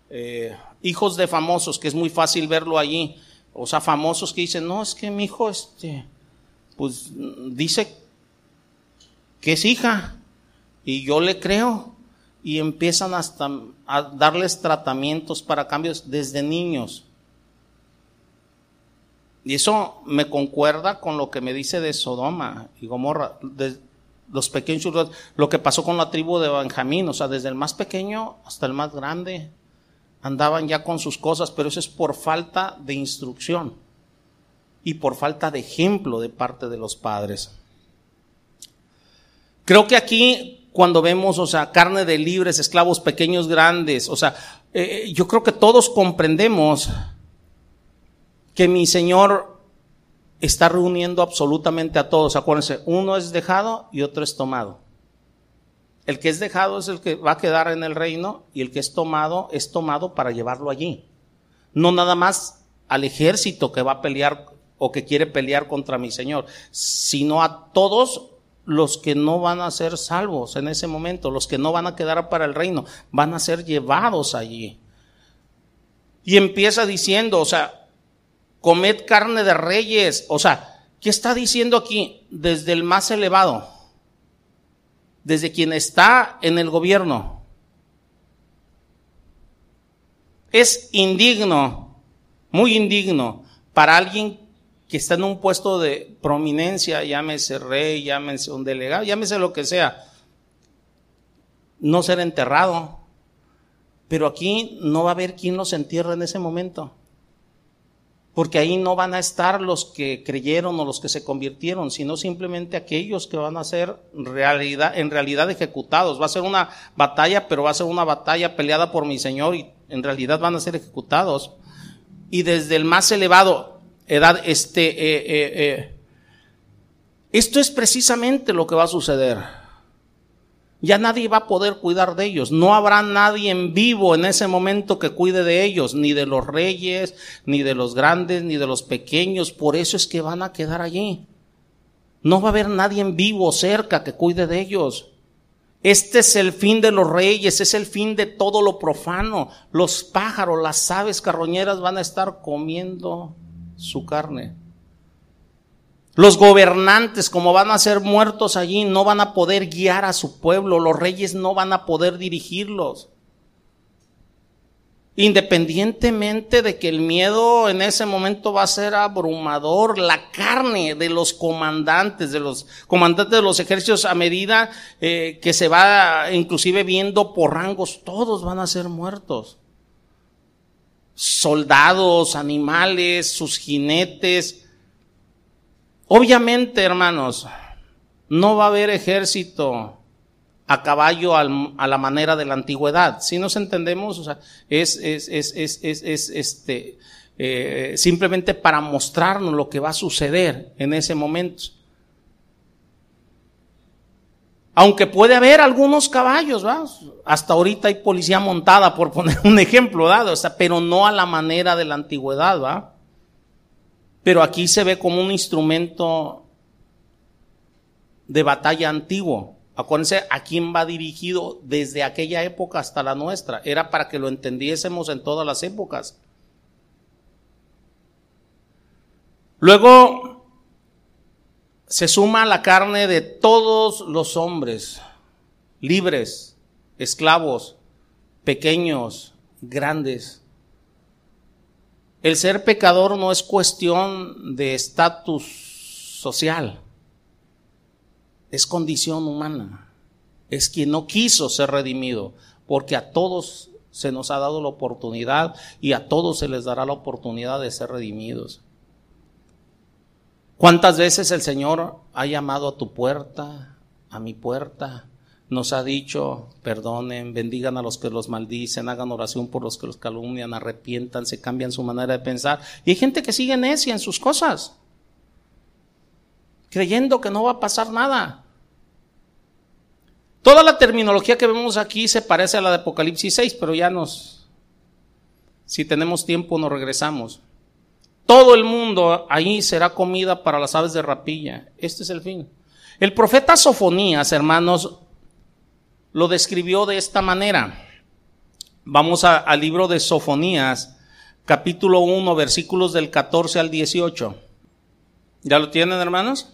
eh, hijos de famosos, que es muy fácil verlo allí. O sea, famosos que dicen, no, es que mi hijo, este, pues dice que es hija. Y yo le creo. Y empiezan hasta a darles tratamientos para cambios desde niños. Y eso me concuerda con lo que me dice de Sodoma y Gomorra los pequeños, lo que pasó con la tribu de Benjamín, o sea, desde el más pequeño hasta el más grande, andaban ya con sus cosas, pero eso es por falta de instrucción y por falta de ejemplo de parte de los padres. Creo que aquí, cuando vemos, o sea, carne de libres, esclavos pequeños, grandes, o sea, eh, yo creo que todos comprendemos que mi Señor está reuniendo absolutamente a todos. Acuérdense, uno es dejado y otro es tomado. El que es dejado es el que va a quedar en el reino y el que es tomado es tomado para llevarlo allí. No nada más al ejército que va a pelear o que quiere pelear contra mi Señor, sino a todos los que no van a ser salvos en ese momento, los que no van a quedar para el reino, van a ser llevados allí. Y empieza diciendo, o sea, comed carne de reyes. O sea, ¿qué está diciendo aquí? Desde el más elevado, desde quien está en el gobierno. Es indigno, muy indigno, para alguien que está en un puesto de prominencia, llámese rey, llámese un delegado, llámese lo que sea, no ser enterrado. Pero aquí no va a haber quien los entierre en ese momento porque ahí no van a estar los que creyeron o los que se convirtieron, sino simplemente aquellos que van a ser realidad, en realidad ejecutados. Va a ser una batalla, pero va a ser una batalla peleada por mi Señor y en realidad van a ser ejecutados. Y desde el más elevado edad, este, eh, eh, eh, esto es precisamente lo que va a suceder ya nadie va a poder cuidar de ellos. No habrá nadie en vivo en ese momento que cuide de ellos, ni de los reyes, ni de los grandes, ni de los pequeños. Por eso es que van a quedar allí. No va a haber nadie en vivo cerca que cuide de ellos. Este es el fin de los reyes, es el fin de todo lo profano. Los pájaros, las aves carroñeras van a estar comiendo su carne. Los gobernantes, como van a ser muertos allí, no van a poder guiar a su pueblo. Los reyes no van a poder dirigirlos. Independientemente de que el miedo en ese momento va a ser abrumador, la carne de los comandantes, de los comandantes de los ejércitos a medida eh, que se va inclusive viendo por rangos, todos van a ser muertos. Soldados, animales, sus jinetes, Obviamente, hermanos, no va a haber ejército a caballo a la manera de la antigüedad. Si nos entendemos, o sea, es, es, es, es este, eh, simplemente para mostrarnos lo que va a suceder en ese momento. Aunque puede haber algunos caballos, ¿va? hasta ahorita hay policía montada, por poner un ejemplo, dado, o sea, pero no a la manera de la antigüedad, ¿va? Pero aquí se ve como un instrumento de batalla antiguo. Acuérdense a quién va dirigido desde aquella época hasta la nuestra. Era para que lo entendiésemos en todas las épocas. Luego se suma la carne de todos los hombres libres, esclavos, pequeños, grandes. El ser pecador no es cuestión de estatus social, es condición humana. Es quien no quiso ser redimido, porque a todos se nos ha dado la oportunidad y a todos se les dará la oportunidad de ser redimidos. ¿Cuántas veces el Señor ha llamado a tu puerta, a mi puerta? Nos ha dicho, perdonen, bendigan a los que los maldicen, hagan oración por los que los calumnian, arrepiéntanse, cambian su manera de pensar. Y hay gente que sigue necia en sus cosas, creyendo que no va a pasar nada. Toda la terminología que vemos aquí se parece a la de Apocalipsis 6, pero ya nos, si tenemos tiempo, nos regresamos. Todo el mundo ahí será comida para las aves de rapilla. Este es el fin. El profeta Sofonías, hermanos, lo describió de esta manera. Vamos al libro de Sofonías, capítulo 1, versículos del 14 al 18. ¿Ya lo tienen, hermanos?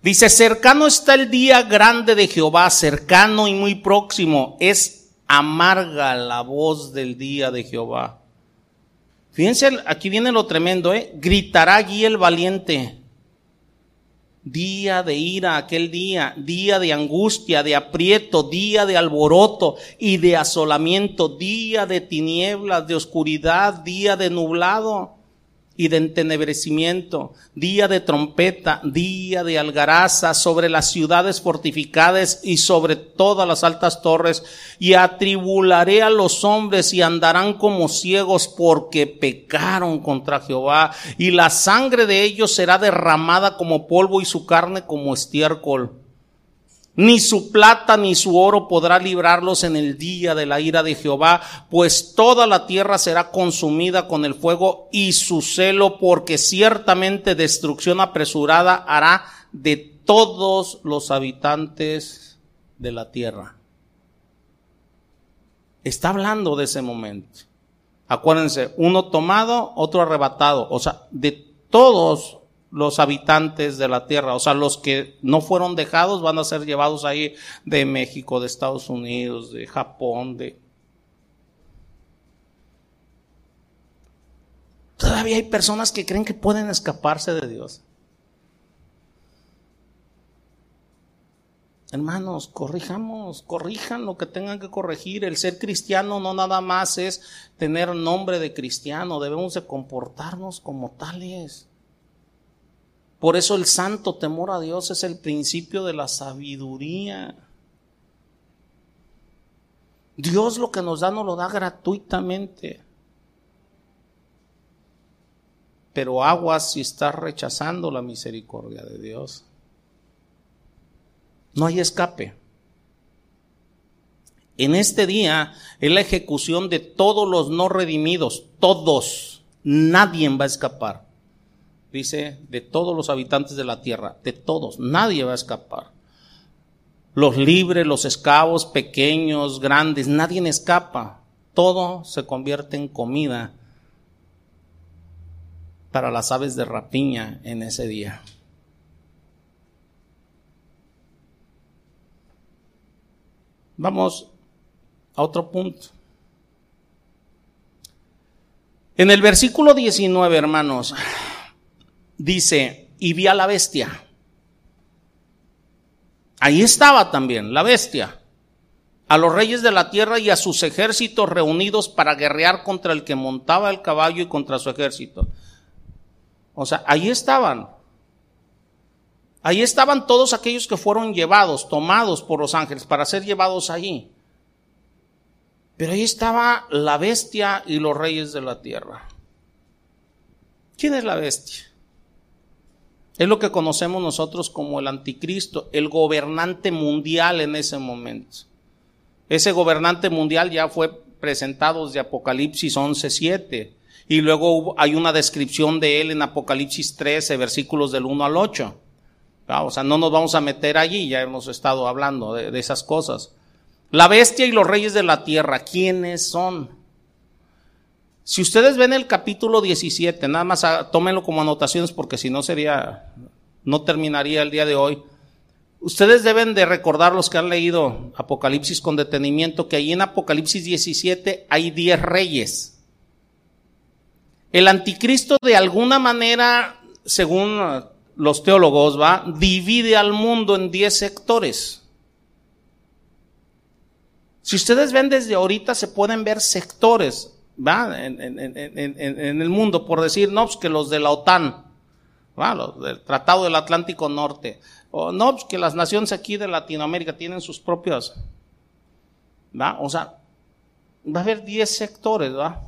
Dice, cercano está el día grande de Jehová, cercano y muy próximo. Es amarga la voz del día de Jehová. Fíjense, aquí viene lo tremendo, ¿eh? Gritará allí el valiente. Día de ira, aquel día, día de angustia, de aprieto, día de alboroto y de asolamiento, día de tinieblas, de oscuridad, día de nublado y de entenebrecimiento, día de trompeta, día de algaraza sobre las ciudades fortificadas y sobre todas las altas torres, y atribularé a los hombres y andarán como ciegos porque pecaron contra Jehová, y la sangre de ellos será derramada como polvo y su carne como estiércol. Ni su plata ni su oro podrá librarlos en el día de la ira de Jehová, pues toda la tierra será consumida con el fuego y su celo, porque ciertamente destrucción apresurada hará de todos los habitantes de la tierra. Está hablando de ese momento. Acuérdense, uno tomado, otro arrebatado. O sea, de todos los habitantes de la tierra, o sea, los que no fueron dejados van a ser llevados ahí de México, de Estados Unidos, de Japón, de... Todavía hay personas que creen que pueden escaparse de Dios. Hermanos, corrijamos, corrijan lo que tengan que corregir. El ser cristiano no nada más es tener nombre de cristiano, debemos de comportarnos como tales. Por eso el santo temor a Dios es el principio de la sabiduría. Dios lo que nos da nos lo da gratuitamente. Pero aguas si estás rechazando la misericordia de Dios. No hay escape. En este día es la ejecución de todos los no redimidos, todos. Nadie va a escapar dice, de todos los habitantes de la tierra, de todos, nadie va a escapar. Los libres, los esclavos, pequeños, grandes, nadie escapa. Todo se convierte en comida para las aves de rapiña en ese día. Vamos a otro punto. En el versículo 19, hermanos, dice, y vi a la bestia. Ahí estaba también la bestia, a los reyes de la tierra y a sus ejércitos reunidos para guerrear contra el que montaba el caballo y contra su ejército. O sea, ahí estaban. Ahí estaban todos aquellos que fueron llevados, tomados por los ángeles para ser llevados allí. Pero ahí estaba la bestia y los reyes de la tierra. ¿Quién es la bestia? Es lo que conocemos nosotros como el anticristo, el gobernante mundial en ese momento. Ese gobernante mundial ya fue presentado desde Apocalipsis 11.7 y luego hay una descripción de él en Apocalipsis 13, versículos del 1 al 8. Ah, o sea, no nos vamos a meter allí, ya hemos estado hablando de, de esas cosas. La bestia y los reyes de la tierra, ¿quiénes son? Si ustedes ven el capítulo 17, nada más tómenlo como anotaciones porque si no sería, no terminaría el día de hoy. Ustedes deben de recordar los que han leído Apocalipsis con detenimiento, que ahí en Apocalipsis 17 hay 10 reyes. El anticristo de alguna manera, según los teólogos, va, divide al mundo en 10 sectores. Si ustedes ven desde ahorita, se pueden ver sectores, ¿va? En, el mundo, por decir, no, pues que los de la OTAN, ¿va? Los del Tratado del Atlántico Norte, o no, pues que las naciones aquí de Latinoamérica tienen sus propios, ¿va? O sea, va a haber 10 sectores, ¿va?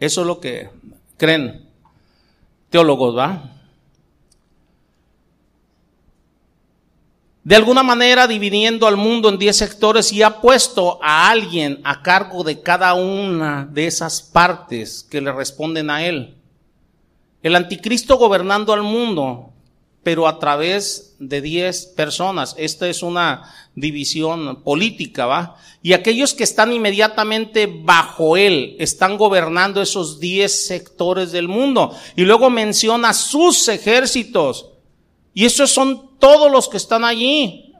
Eso es lo que creen teólogos, ¿va? De alguna manera dividiendo al mundo en 10 sectores y ha puesto a alguien a cargo de cada una de esas partes que le responden a él. El anticristo gobernando al mundo pero a través de 10 personas. Esta es una división política, ¿va? Y aquellos que están inmediatamente bajo él están gobernando esos 10 sectores del mundo. Y luego menciona sus ejércitos. Y esos son todos los que están allí.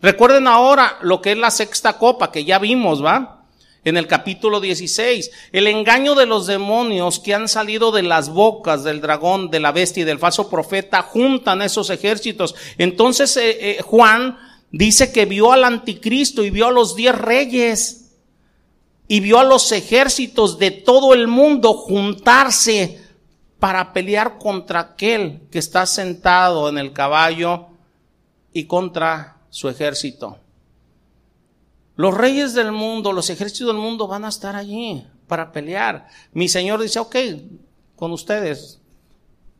Recuerden ahora lo que es la sexta copa, que ya vimos, ¿va? en el capítulo 16, el engaño de los demonios que han salido de las bocas del dragón, de la bestia y del falso profeta, juntan esos ejércitos. Entonces eh, eh, Juan dice que vio al anticristo y vio a los diez reyes y vio a los ejércitos de todo el mundo juntarse para pelear contra aquel que está sentado en el caballo y contra su ejército. Los reyes del mundo, los ejércitos del mundo van a estar allí para pelear. Mi Señor dice, ok, con ustedes,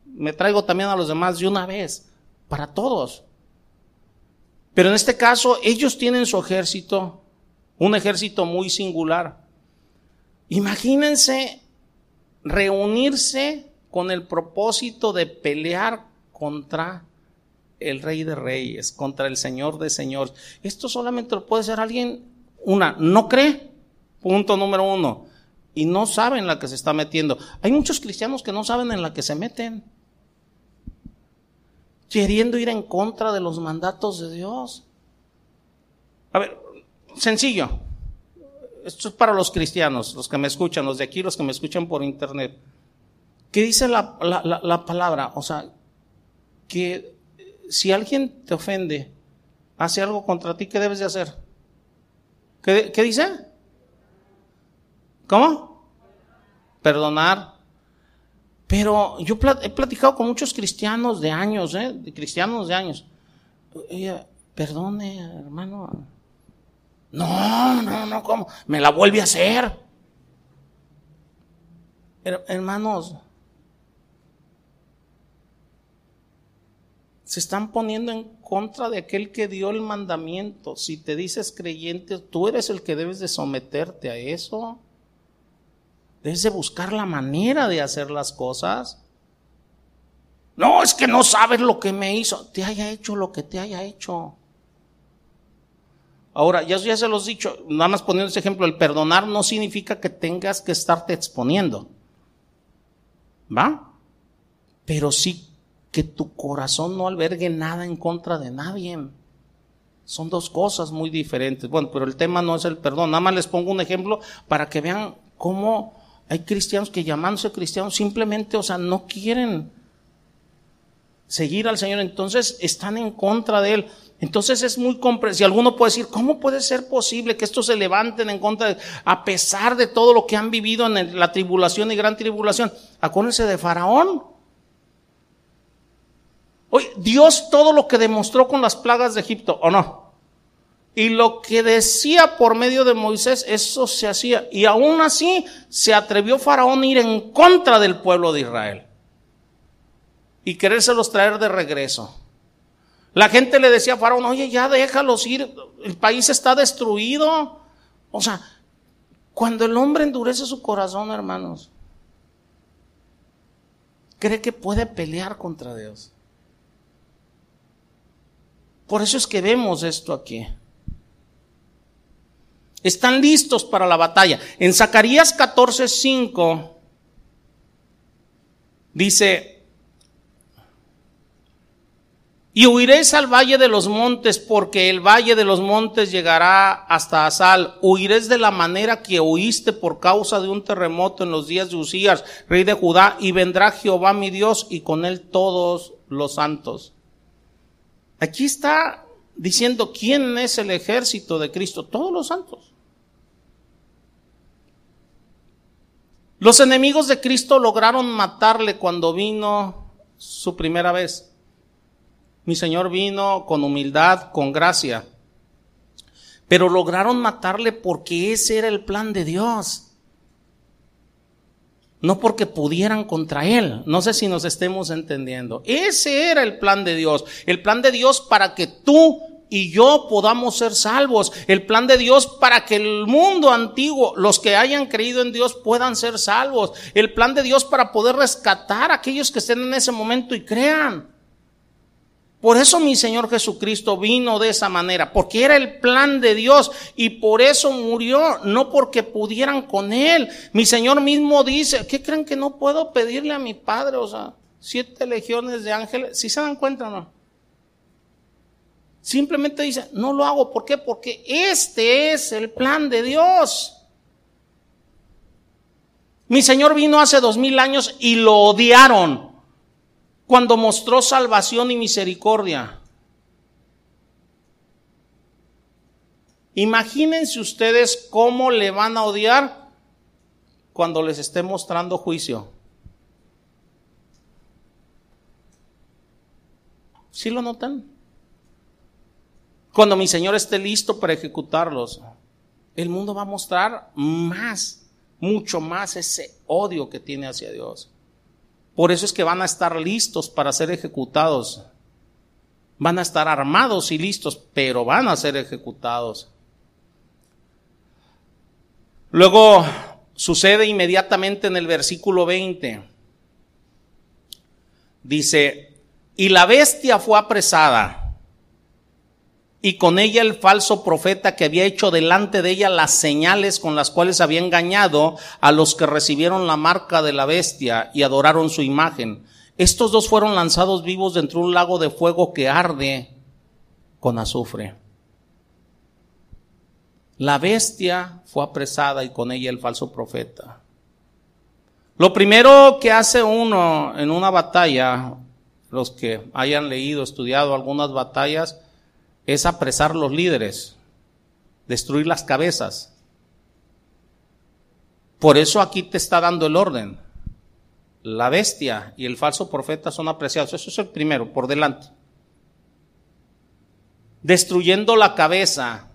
me traigo también a los demás de una vez, para todos. Pero en este caso, ellos tienen su ejército, un ejército muy singular. Imagínense reunirse con el propósito de pelear contra el rey de reyes, contra el señor de señores. Esto solamente lo puede ser alguien, una, no cree, punto número uno, y no sabe en la que se está metiendo. Hay muchos cristianos que no saben en la que se meten, queriendo ir en contra de los mandatos de Dios. A ver, sencillo. Esto es para los cristianos, los que me escuchan, los de aquí, los que me escuchan por internet. ¿Qué dice la, la palabra? O sea, que si alguien te ofende, hace algo contra ti, ¿qué debes de hacer? ¿Qué, dice? ¿Cómo? Perdonar. Pero yo he platicado con muchos cristianos de años, ¿eh? De cristianos de años. perdone, hermano. No, no, no, ¿cómo? Me la vuelve a hacer. Hermanos, se están poniendo en contra de aquel que dio el mandamiento. Si te dices creyente, tú eres el que debes de someterte a eso. Debes de buscar la manera de hacer las cosas. No, es que no sabes lo que me hizo. Te haya hecho lo que te haya hecho. Ahora, ya, se los he dicho, nada más poniendo ese ejemplo, el perdonar no significa que tengas que estarte exponiendo. ¿Va? Pero sí que tu corazón no albergue nada en contra de nadie. Son dos cosas muy diferentes. Bueno, pero el tema no es el perdón. Nada más les pongo un ejemplo para que vean cómo hay cristianos que llamándose cristianos simplemente, o sea, no quieren seguir al Señor. Entonces están en contra de Él. Entonces es muy comprensible. Si alguno puede decir, ¿cómo puede ser posible que estos se levanten en contra de, a pesar de todo lo que han vivido en la tribulación y gran tribulación? Acuérdense de Faraón. Oye, Dios todo lo que demostró con las plagas de Egipto, ¿o no? Y lo que decía por medio de Moisés, eso se hacía. Y aún así se atrevió Faraón a ir en contra del pueblo de Israel. Y querérselos traer de regreso. La gente le decía a Faraón, oye, ya déjalos ir, el país está destruido. O sea, cuando el hombre endurece su corazón, hermanos, cree que puede pelear contra Dios. Por eso es que vemos esto aquí. Están listos para la batalla. En Zacarías 14:5 dice, Y huiréis al valle de los montes, porque el valle de los montes llegará hasta Asal. Huiréis de la manera que huiste por causa de un terremoto en los días de Usías, rey de Judá, y vendrá Jehová mi Dios y con él todos los santos. Aquí está diciendo quién es el ejército de Cristo, todos los santos. Los enemigos de Cristo lograron matarle cuando vino su primera vez. Mi Señor vino con humildad, con gracia. Pero lograron matarle porque ese era el plan de Dios. No porque pudieran contra Él. No sé si nos estemos entendiendo. Ese era el plan de Dios. El plan de Dios para que tú y yo podamos ser salvos. El plan de Dios para que el mundo antiguo, los que hayan creído en Dios, puedan ser salvos. El plan de Dios para poder rescatar a aquellos que estén en ese momento y crean. Por eso mi Señor Jesucristo vino de esa manera, porque era el plan de Dios y por eso murió, no porque pudieran con Él. Mi Señor mismo dice, ¿qué creen que no puedo pedirle a mi Padre? O sea, siete legiones de ángeles, si se dan cuenta o no. Simplemente dice, no lo hago, ¿por qué? Porque este es el plan de Dios. Mi Señor vino hace dos mil años y lo odiaron cuando mostró salvación y misericordia. Imagínense ustedes cómo le van a odiar cuando les esté mostrando juicio. ¿Sí lo notan? Cuando mi Señor esté listo para ejecutarlos, el mundo va a mostrar más, mucho más ese odio que tiene hacia Dios. Por eso es que van a estar listos para ser ejecutados. Van a estar armados y listos, pero van a ser ejecutados. Luego sucede inmediatamente en el versículo 20. Dice, y la bestia fue apresada y con ella el falso profeta que había hecho delante de ella las señales con las cuales había engañado a los que recibieron la marca de la bestia y adoraron su imagen. Estos dos fueron lanzados vivos dentro de un lago de fuego que arde con azufre. La bestia fue apresada y con ella el falso profeta. Lo primero que hace uno en una batalla, los que hayan leído, estudiado algunas batallas, es apresar los líderes, destruir las cabezas. Por eso aquí te está dando el orden. La bestia y el falso profeta son apreciados. Eso es el primero, por delante. Destruyendo la cabeza,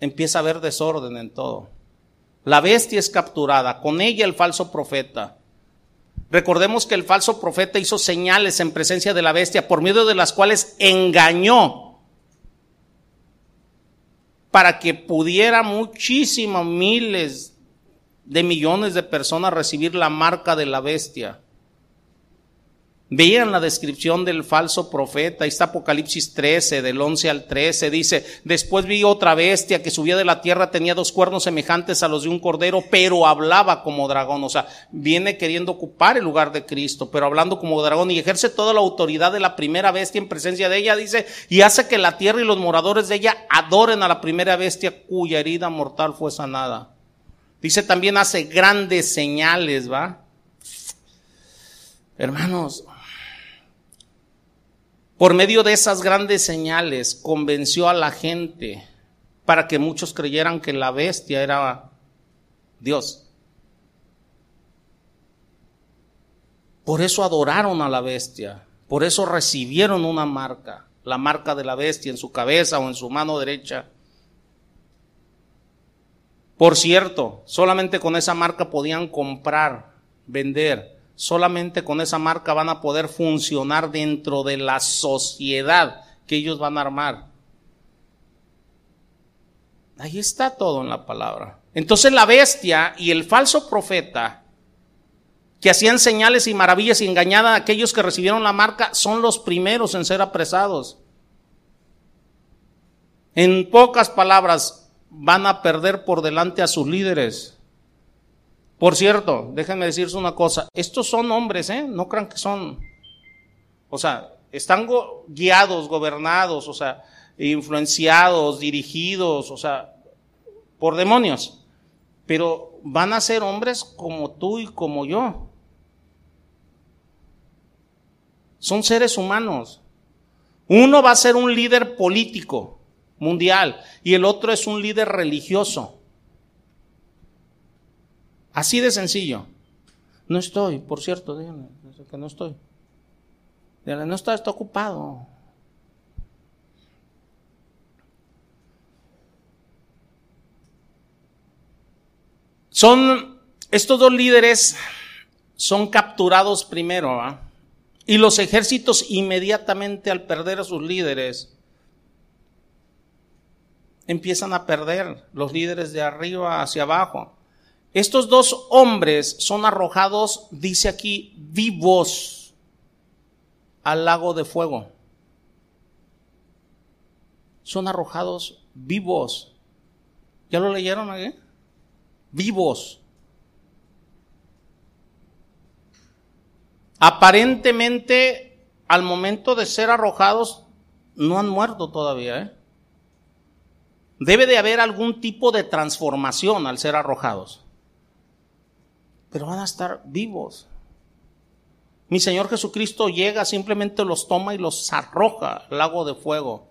empieza a haber desorden en todo. La bestia es capturada, con ella el falso profeta. Recordemos que el falso profeta hizo señales en presencia de la bestia por medio de las cuales engañó para que pudiera muchísimos miles de millones de personas recibir la marca de la bestia. Vean la descripción del falso profeta, ahí está Apocalipsis 13, del 11 al 13, dice, después vi otra bestia que subía de la tierra, tenía dos cuernos semejantes a los de un cordero, pero hablaba como dragón, o sea, viene queriendo ocupar el lugar de Cristo, pero hablando como dragón y ejerce toda la autoridad de la primera bestia en presencia de ella, dice, y hace que la tierra y los moradores de ella adoren a la primera bestia cuya herida mortal fue sanada. Dice también hace grandes señales, ¿va? Hermanos, por medio de esas grandes señales convenció a la gente para que muchos creyeran que la bestia era Dios. Por eso adoraron a la bestia, por eso recibieron una marca, la marca de la bestia en su cabeza o en su mano derecha. Por cierto, solamente con esa marca podían comprar, vender, solamente con esa marca van a poder funcionar dentro de la sociedad que ellos van a armar. Ahí está todo en la palabra. Entonces la bestia y el falso profeta que hacían señales y maravillas y engañaban a aquellos que recibieron la marca son los primeros en ser apresados. En pocas palabras, van a perder por delante a sus líderes. Por cierto, déjenme decirles una cosa, estos son hombres, ¿eh? No crean que son, o sea, están guiados, gobernados, o sea, influenciados, dirigidos, o sea, por demonios. Pero van a ser hombres como tú y como yo. Son seres humanos. Uno va a ser un líder político mundial y el otro es un líder religioso. Así de sencillo. No estoy, por cierto, díganme que no estoy. no está, está ocupado. Son, estos dos líderes son capturados primero, y los ejércitos inmediatamente al perder a sus líderes, empiezan a perder los líderes de arriba hacia abajo. Estos dos hombres son arrojados, dice aquí, vivos al lago de fuego. Son arrojados vivos. ¿Ya lo leyeron ahí? Vivos. Aparentemente, al momento de ser arrojados, no han muerto todavía. ¿eh? Debe de haber algún tipo de transformación al ser arrojados pero van a estar vivos. Mi Señor Jesucristo llega, simplemente los toma y los arroja al lago de fuego.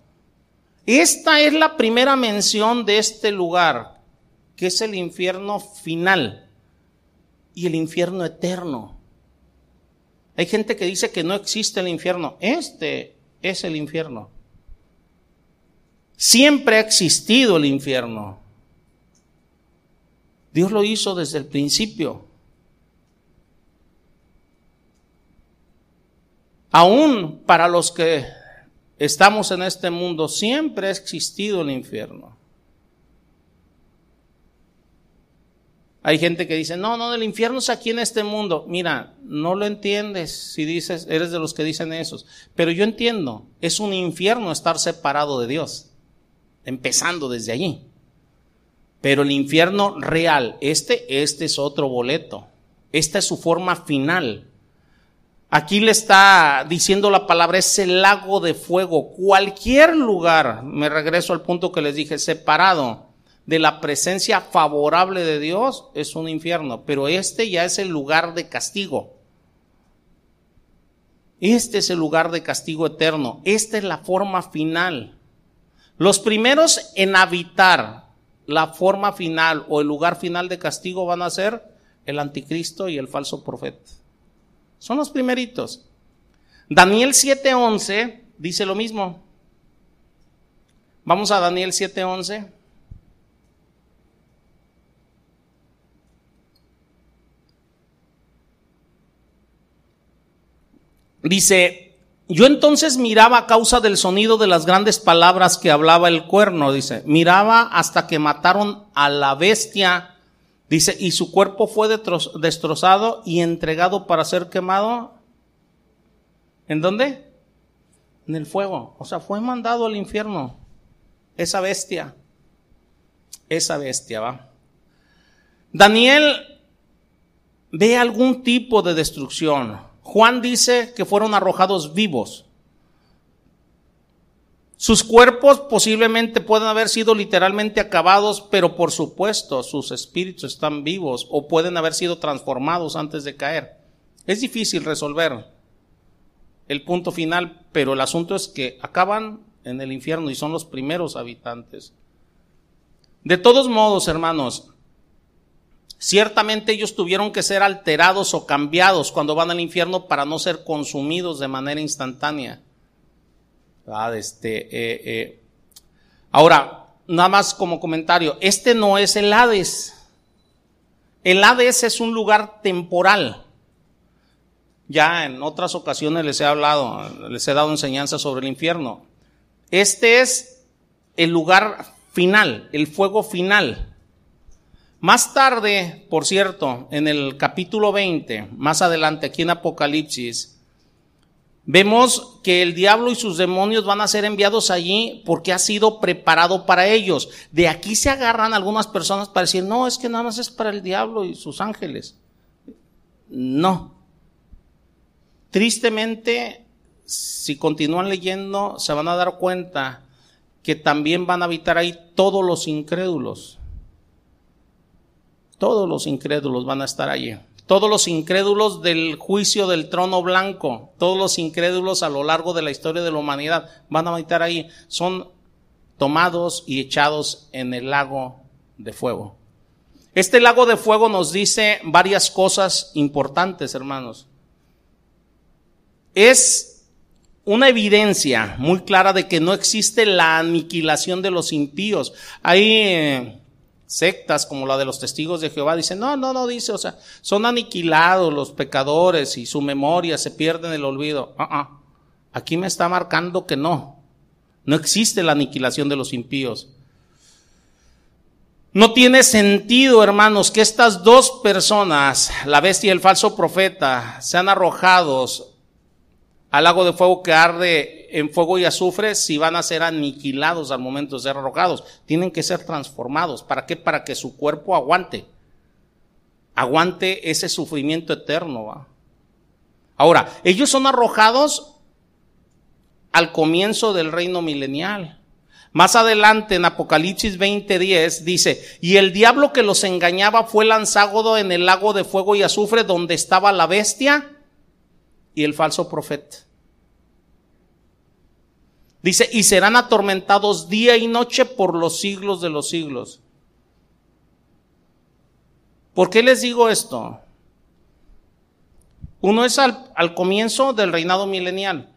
Esta es la primera mención de este lugar, que es el infierno final y el infierno eterno. Hay gente que dice que no existe el infierno. Este es el infierno. Siempre ha existido el infierno. Dios lo hizo desde el principio. Aún para los que estamos en este mundo, siempre ha existido el infierno. Hay gente que dice, no, no, el infierno es aquí en este mundo. Mira, no lo entiendes si dices, eres de los que dicen esos. Pero yo entiendo, es un infierno estar separado de Dios. Empezando desde allí. Pero el infierno real, este, este es otro boleto. Esta es su forma final. Aquí le está diciendo la palabra, ese lago de fuego. Cualquier lugar, me regreso al punto que les dije, separado de la presencia favorable de Dios, es un infierno. Pero este ya es el lugar de castigo. Este es el lugar de castigo eterno. Esta es la forma final. Los primeros en habitar la forma final o el lugar final de castigo van a ser el anticristo y el falso profeta. Son los primeritos. Daniel 7:11 dice lo mismo. Vamos a Daniel 7:11. Dice, yo entonces miraba a causa del sonido de las grandes palabras que hablaba el cuerno, dice, miraba hasta que mataron a la bestia Dice, y su cuerpo fue destrozado y entregado para ser quemado. ¿En dónde? En el fuego. O sea, fue mandado al infierno. Esa bestia. Esa bestia, va. Daniel ve algún tipo de destrucción. Juan dice que fueron arrojados vivos. Sus cuerpos posiblemente pueden haber sido literalmente acabados, pero por supuesto sus espíritus están vivos o pueden haber sido transformados antes de caer. Es difícil resolver el punto final, pero el asunto es que acaban en el infierno y son los primeros habitantes. De todos modos, hermanos, ciertamente ellos tuvieron que ser alterados o cambiados cuando van al infierno para no ser consumidos de manera instantánea. Este, eh, eh. Ahora, nada más como comentario, este no es el Hades. El Hades es un lugar temporal. Ya en otras ocasiones les he hablado, les he dado enseñanza sobre el infierno. Este es el lugar final, el fuego final. Más tarde, por cierto, en el capítulo 20, más adelante aquí en Apocalipsis, Vemos que el diablo y sus demonios van a ser enviados allí porque ha sido preparado para ellos. De aquí se agarran algunas personas para decir, no, es que nada más es para el diablo y sus ángeles. No. Tristemente si continúan leyendo, se van a dar cuenta que también van a habitar ahí todos los incrédulos. Todos los incrédulos van a estar allí. Todos los incrédulos del juicio del trono blanco, todos los incrédulos a lo largo de la historia de la humanidad van a habitar ahí. Son tomados y echados en el lago de fuego. Este lago de fuego nos dice varias cosas importantes, hermanos. Es una evidencia muy clara de que no existe la aniquilación de los impíos. Hay sectas como la de los testigos de Jehová dicen, no, no, no dice, o sea, son aniquilados los pecadores y su memoria se pierde en el olvido. Ah. Aquí me está marcando que no. No existe la aniquilación de los impíos. No tiene sentido, hermanos, que estas dos personas, la bestia y el falso profeta, sean arrojados al lago de fuego que arde en fuego y azufre si van a ser aniquilados al momento de ser arrojados. Tienen que ser transformados. ¿Para qué? Para que su cuerpo aguante. Aguante ese sufrimiento eterno. Ahora, ellos son arrojados al comienzo del reino milenial. Más adelante en Apocalipsis 20:10 dice, y el diablo que los engañaba fue lanzado en el lago de fuego y azufre donde estaba la bestia y el falso profeta. Dice, y serán atormentados día y noche por los siglos de los siglos. ¿Por qué les digo esto? Uno es al, al comienzo del reinado milenial.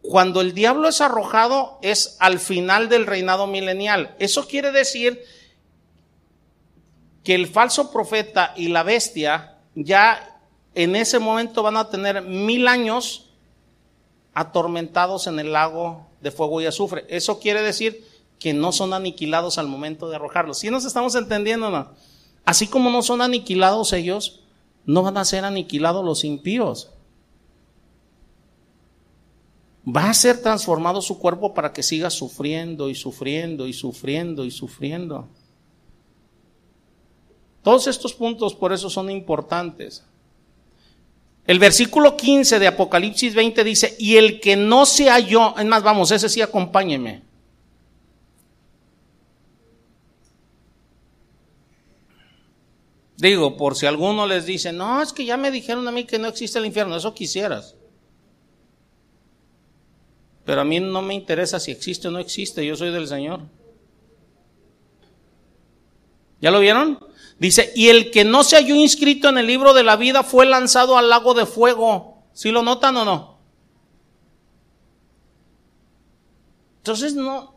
Cuando el diablo es arrojado es al final del reinado milenial. Eso quiere decir que el falso profeta y la bestia ya en ese momento van a tener mil años atormentados en el lago de fuego y azufre. Eso quiere decir que no son aniquilados al momento de arrojarlos. Si nos estamos entendiendo, no? Así como no son aniquilados ellos, no van a ser aniquilados los impíos va a ser transformado su cuerpo para que siga sufriendo y sufriendo y sufriendo y sufriendo. Todos estos puntos por eso son importantes. El versículo 15 de Apocalipsis 20 dice, y el que no se halló, es más, vamos, ese sí acompáñeme. Digo, por si alguno les dice, no, es que ya me dijeron a mí que no existe el infierno, eso quisieras. Pero a mí no me interesa si existe o no existe, yo soy del Señor. ¿Ya lo vieron? Dice, y el que no se halló inscrito en el libro de la vida fue lanzado al lago de fuego. ¿Sí lo notan o no? Entonces no,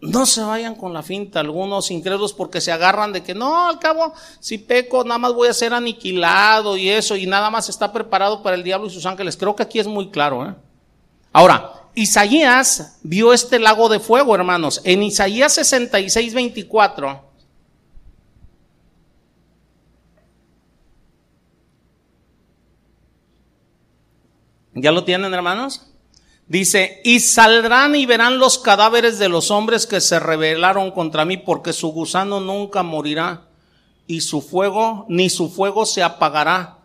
no se vayan con la finta algunos incrédulos porque se agarran de que no, al cabo, si peco, nada más voy a ser aniquilado y eso, y nada más está preparado para el diablo y sus ángeles. Creo que aquí es muy claro, ¿eh? Ahora, Isaías vio este lago de fuego, hermanos. En Isaías 66, 24. ¿Ya lo tienen, hermanos? Dice, y saldrán y verán los cadáveres de los hombres que se rebelaron contra mí, porque su gusano nunca morirá, y su fuego, ni su fuego se apagará,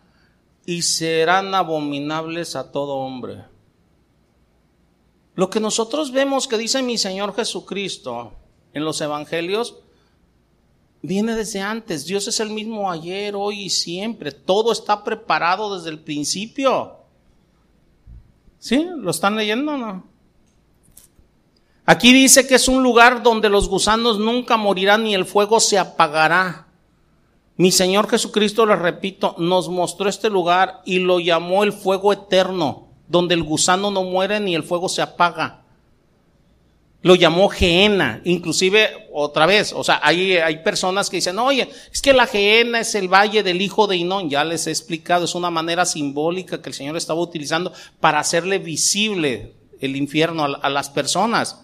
y serán abominables a todo hombre. Lo que nosotros vemos que dice mi Señor Jesucristo en los evangelios viene desde antes. Dios es el mismo ayer, hoy y siempre. Todo está preparado desde el principio. ¿Sí? ¿Lo están leyendo o no? Aquí dice que es un lugar donde los gusanos nunca morirán ni el fuego se apagará. Mi Señor Jesucristo, les repito, nos mostró este lugar y lo llamó el fuego eterno donde el gusano no muere ni el fuego se apaga. Lo llamó Geena, inclusive otra vez, o sea, hay, hay personas que dicen, oye, es que la Geena es el valle del hijo de Inón, ya les he explicado, es una manera simbólica que el Señor estaba utilizando para hacerle visible el infierno a, las personas,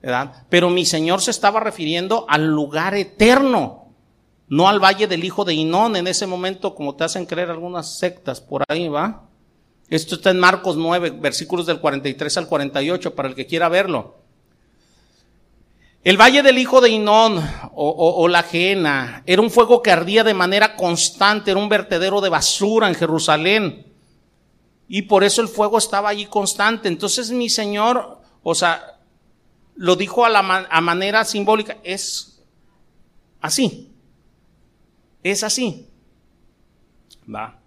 ¿verdad? Pero mi Señor se estaba refiriendo al lugar eterno, no al valle del hijo de Inón en ese momento, como te hacen creer algunas sectas por ahí, ¿va? Esto está en Marcos 9, versículos del 43 al 48, para el que quiera verlo. El valle del hijo de Inón o, la Jena era un fuego que ardía de manera constante, era un vertedero de basura en Jerusalén. y por eso el fuego estaba allí constante. Entonces mi Señor, o sea, lo dijo a la a manera simbólica, es así, es así. Va.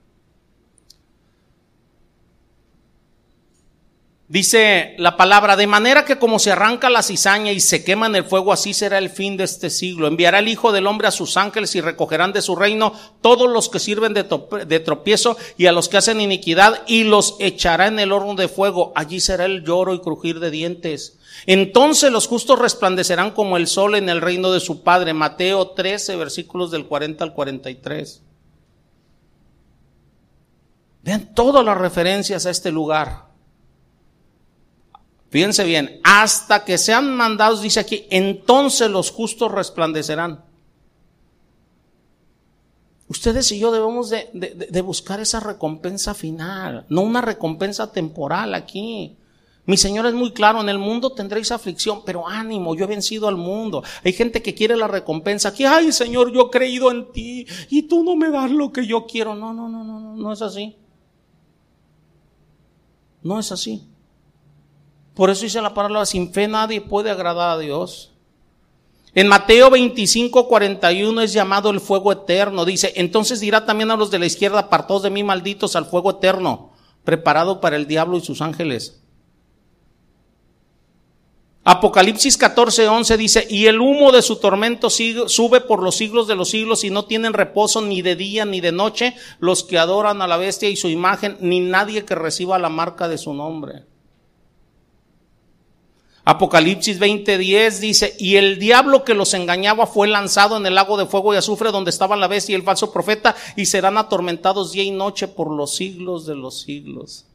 Dice la palabra, de manera que como se arranca la cizaña y se quema en el fuego, así será el fin de este siglo. Enviará el Hijo del Hombre a sus ángeles y recogerán de su reino todos los que sirven de, tropiezo y a los que hacen iniquidad y los echará en el horno de fuego. Allí será el lloro y crujir de dientes. Entonces los justos resplandecerán como el sol en el reino de su Padre. Mateo 13, versículos del 40 al 43. Vean todas las referencias a este lugar. Fíjense bien, hasta que sean mandados, dice aquí, entonces los justos resplandecerán. Ustedes y yo debemos de, buscar esa recompensa final, no una recompensa temporal aquí. Mi Señor es muy claro, en el mundo tendréis aflicción, pero ánimo, yo he vencido al mundo. Hay gente que quiere la recompensa aquí, ay Señor, yo he creído en ti y tú no me das lo que yo quiero. No, no, no, no, no, no es así. No es así. Por eso dice la palabra, sin fe nadie puede agradar a Dios. En Mateo 25, 41 es llamado el fuego eterno. Dice, entonces dirá también a los de la izquierda, apartados de mí, malditos, al fuego eterno, preparado para el diablo y sus ángeles. Apocalipsis 14, 11 dice, y el humo de su tormento sube por los siglos de los siglos y no tienen reposo ni de día ni de noche los que adoran a la bestia y su imagen, ni nadie que reciba la marca de su nombre. Apocalipsis 20:10 dice, y el diablo que los engañaba fue lanzado en el lago de fuego y azufre donde estaba la bestia y el falso profeta y serán atormentados día y noche por los siglos de los siglos.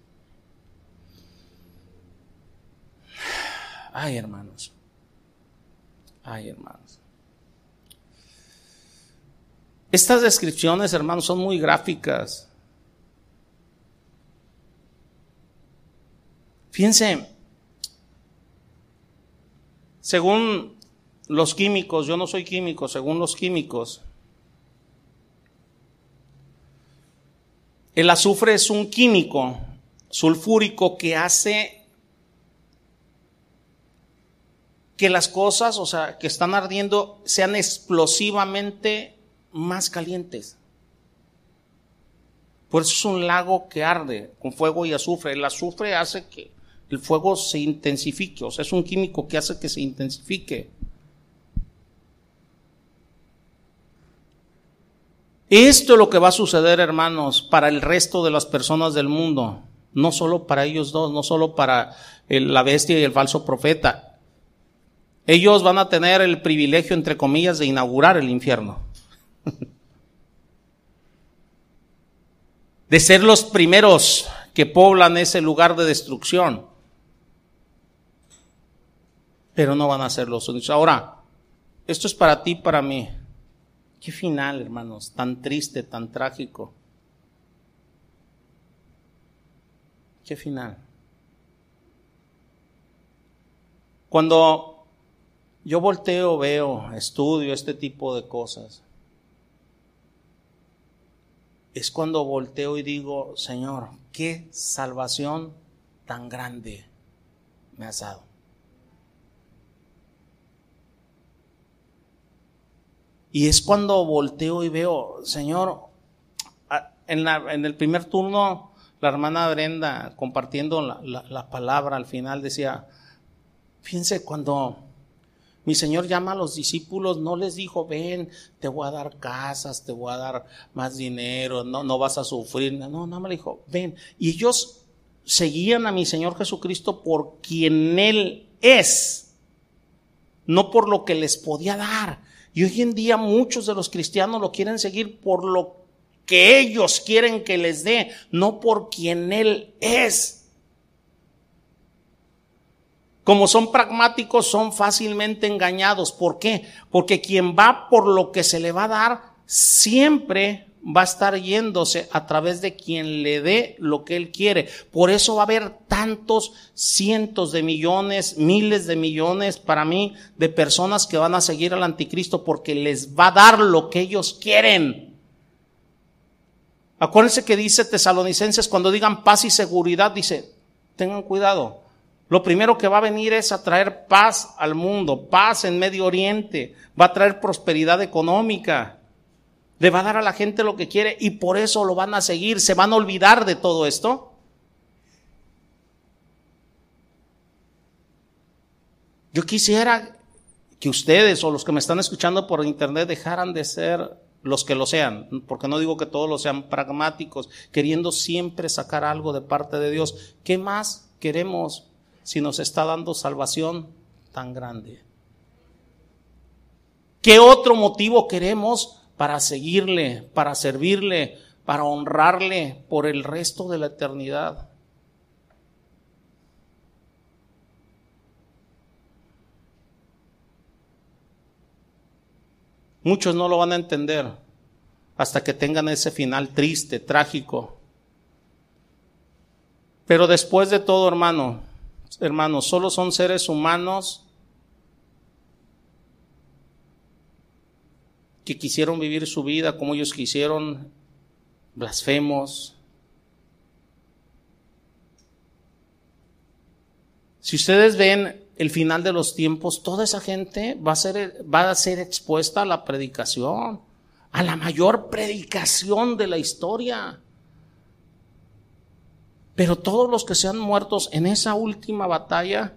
Ay, hermanos. Ay, hermanos. Estas descripciones, hermanos, son muy gráficas. Fíjense, según los químicos, yo no soy químico, según los químicos, el azufre es un químico sulfúrico que hace que las cosas, o sea, que están ardiendo, sean explosivamente más calientes. Por eso es un lago que arde con fuego y azufre. El azufre hace que el fuego se intensifique, o sea, es un químico que hace que se intensifique. Esto es lo que va a suceder, hermanos, para el resto de las personas del mundo, no solo para ellos dos, no solo para la bestia y el falso profeta. Ellos van a tener el privilegio, entre comillas, de inaugurar el infierno. de ser los primeros que poblan ese lugar de destrucción pero no van a ser los únicos. Ahora, esto es para ti, para mí. Qué final, hermanos, tan triste, tan trágico. Qué final. Cuando yo volteo, veo, estudio este tipo de cosas, es cuando volteo y digo, Señor, qué salvación tan grande me has dado. Y es cuando volteo y veo, Señor, en, la, en el primer turno, la hermana Brenda compartiendo la, la, palabra al final decía, fíjense, cuando mi Señor llama a los discípulos, no les dijo, ven, te voy a dar casas, te voy a dar más dinero, no, no vas a sufrir. No, no me dijo, ven. Y ellos seguían a mi Señor Jesucristo por quien Él es, no por lo que les podía dar. Y hoy en día muchos de los cristianos lo quieren seguir por lo que ellos quieren que les dé, no por quien Él es. Como son pragmáticos, son fácilmente engañados. ¿Por qué? Porque quien va por lo que se le va a dar, siempre va a estar yéndose a través de quien le dé lo que él quiere. Por eso va a haber tantos cientos de millones, miles de millones para mí de personas que van a seguir al anticristo porque les va a dar lo que ellos quieren. Acuérdense que dice Tesalonicenses cuando digan paz y seguridad, dice, tengan cuidado. Lo primero que va a venir es a traer paz al mundo, paz en Medio Oriente, va a traer prosperidad económica, le va a dar a la gente lo que quiere y por eso lo van a seguir, se van a olvidar de todo esto. Yo quisiera que ustedes o los que me están escuchando por internet dejaran de ser los que lo sean, porque no digo que todos lo sean pragmáticos, queriendo siempre sacar algo de parte de Dios. ¿Qué más queremos si nos está dando salvación tan grande? ¿Qué otro motivo queremos para seguirle, para servirle, para honrarle por el resto de la eternidad? Muchos no lo van a entender hasta que tengan ese final triste, trágico. Pero después de todo, hermano, hermanos, solo son seres humanos que quisieron vivir su vida como ellos quisieron, blasfemos. Si ustedes ven el final de los tiempos, toda esa gente va a ser, va a ser expuesta a la predicación, a la mayor predicación de la historia. Pero todos los que sean muertos en esa última batalla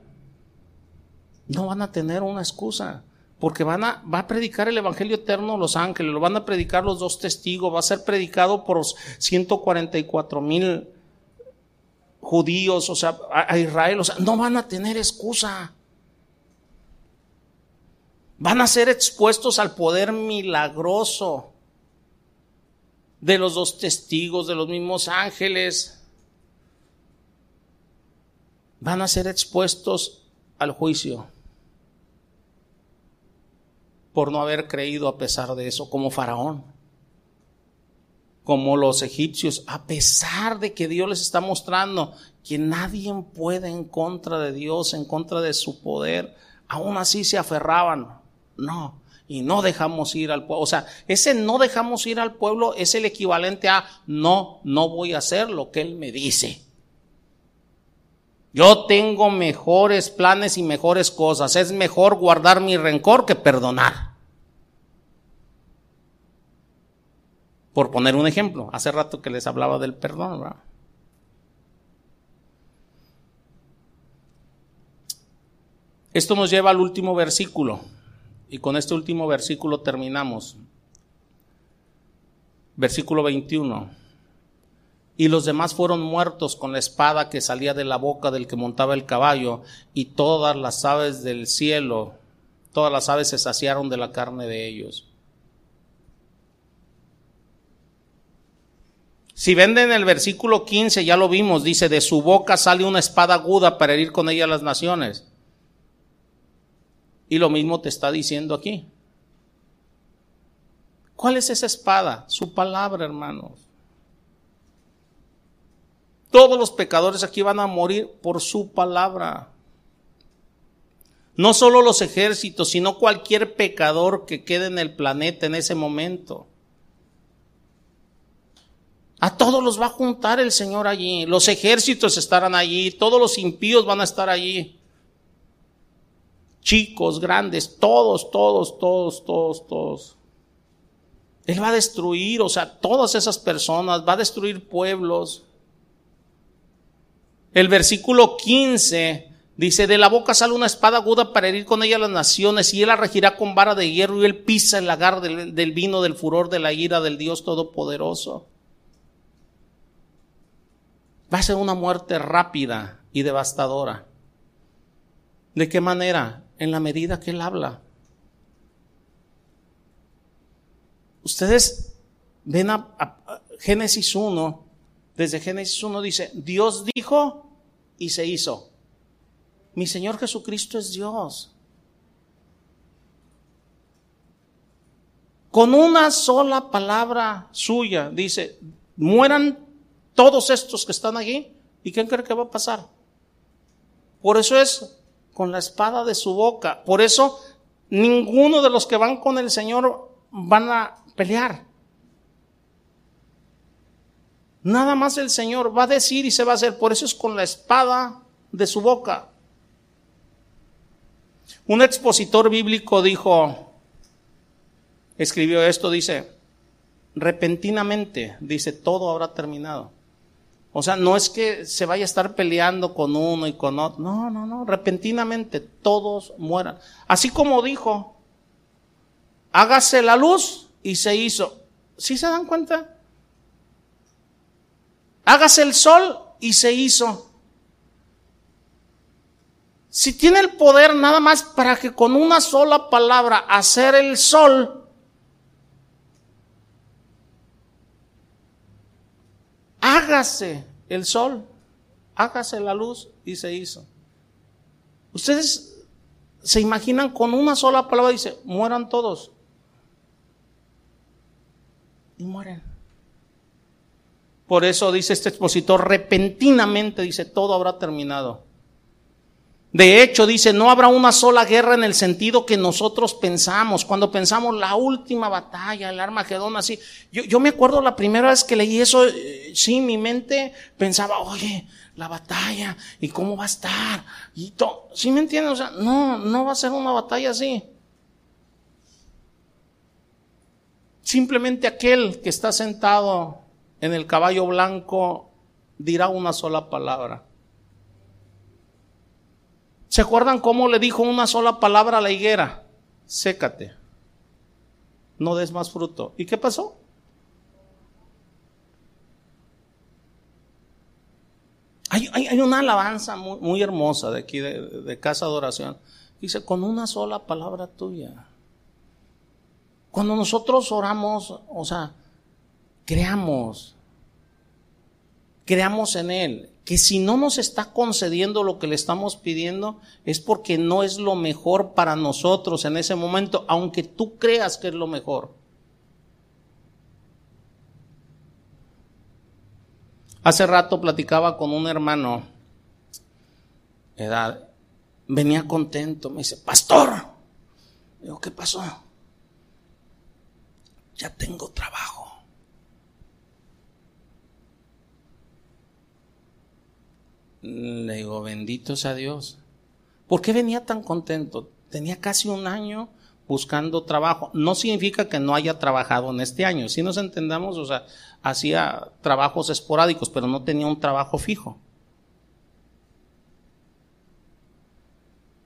no van a tener una excusa, porque van a, va a predicar el Evangelio eterno los ángeles, lo van a predicar los dos testigos, va a ser predicado por 144 mil judíos, o sea, a, Israel, o sea, no van a tener excusa. Van a ser expuestos al poder milagroso de los dos testigos, de los mismos ángeles. Van a ser expuestos al juicio por no haber creído a pesar de eso, como Faraón como los egipcios, a pesar de que Dios les está mostrando que nadie puede en contra de Dios, en contra de su poder, aún así se aferraban. No, y no dejamos ir al pueblo. O sea, ese no dejamos ir al pueblo es el equivalente a no, no voy a hacer lo que Él me dice. Yo tengo mejores planes y mejores cosas. Es mejor guardar mi rencor que perdonar. Por poner un ejemplo, hace rato que les hablaba del perdón, ¿verdad? Esto nos lleva al último versículo, y con este último versículo terminamos. Versículo 21. Y los demás fueron muertos con la espada que salía de la boca del que montaba el caballo, y todas las aves del cielo, todas las aves se saciaron de la carne de ellos. Si venden el versículo 15, ya lo vimos, dice, de su boca sale una espada aguda para herir con ella a las naciones. Y lo mismo te está diciendo aquí. ¿Cuál es esa espada? Su palabra, hermanos. Todos los pecadores aquí van a morir por su palabra. No solo los ejércitos, sino cualquier pecador que quede en el planeta en ese momento. A todos los va a juntar el Señor allí. Los ejércitos estarán allí. Todos los impíos van a estar allí. Chicos, grandes, todos, todos, todos, todos, todos. Él va a destruir, o sea, todas esas personas, va a destruir pueblos. El versículo 15 dice, de la boca sale una espada aguda para herir con ella a las naciones, y él la regirá con vara de hierro, y él pisa el lagar del, del vino del furor de la ira del Dios Todopoderoso. Va a ser una muerte rápida y devastadora. ¿De qué manera? En la medida que Él habla. Ustedes ven a, Génesis 1, desde Génesis 1 dice, Dios dijo y se hizo. Mi Señor Jesucristo es Dios. Con una sola palabra suya dice, mueran todos estos que están allí. ¿Y quién cree que va a pasar? Por eso es con la espada de su boca. Por eso ninguno de los que van con el Señor van a pelear. Nada más el Señor va a decir y se va a hacer. Por eso es con la espada de su boca. Un expositor bíblico dijo, escribió esto, dice, repentinamente, dice, todo habrá terminado. O sea, no es que se vaya a estar peleando con uno y con otro. No, no, no. Repentinamente todos mueran. Así como dijo, hágase la luz y se hizo. ¿Sí se dan cuenta? Hágase el sol y se hizo. Si tiene el poder nada más para que con una sola palabra hacer el sol, hágase el sol, hágase la luz y se hizo. Ustedes se imaginan con una sola palabra, dice, mueran todos. Y mueren. Por eso dice este expositor, repentinamente dice, todo habrá terminado. De hecho, dice, no habrá una sola guerra en el sentido que nosotros pensamos. Cuando pensamos la última batalla, el Armagedón, así. Yo, yo me acuerdo la primera vez que leí eso, eh, sí, mi mente pensaba, oye, la batalla, ¿y cómo va a estar? Y todo, ¿sí me entienden? O sea, no, no va a ser una batalla así. Simplemente aquel que está sentado en el caballo blanco dirá una sola palabra. ¿Se acuerdan cómo le dijo una sola palabra a la higuera? Sécate. No des más fruto. ¿Y qué pasó? Hay, una alabanza muy, hermosa de aquí, de, de casa de oración. Dice, con una sola palabra tuya. Cuando nosotros oramos, o sea, creamos, creamos en Él, que si no nos está concediendo lo que le estamos pidiendo, es porque no es lo mejor para nosotros en ese momento, aunque tú creas que es lo mejor. Hace rato platicaba con un hermano, edad, venía contento, me dice, pastor, digo, ¿qué pasó? Ya tengo trabajo. Le digo, bendito sea Dios. ¿Por qué venía tan contento? Tenía casi un año buscando trabajo. No significa que no haya trabajado en este año. Si nos entendamos, o sea, hacía trabajos esporádicos, pero no tenía un trabajo fijo.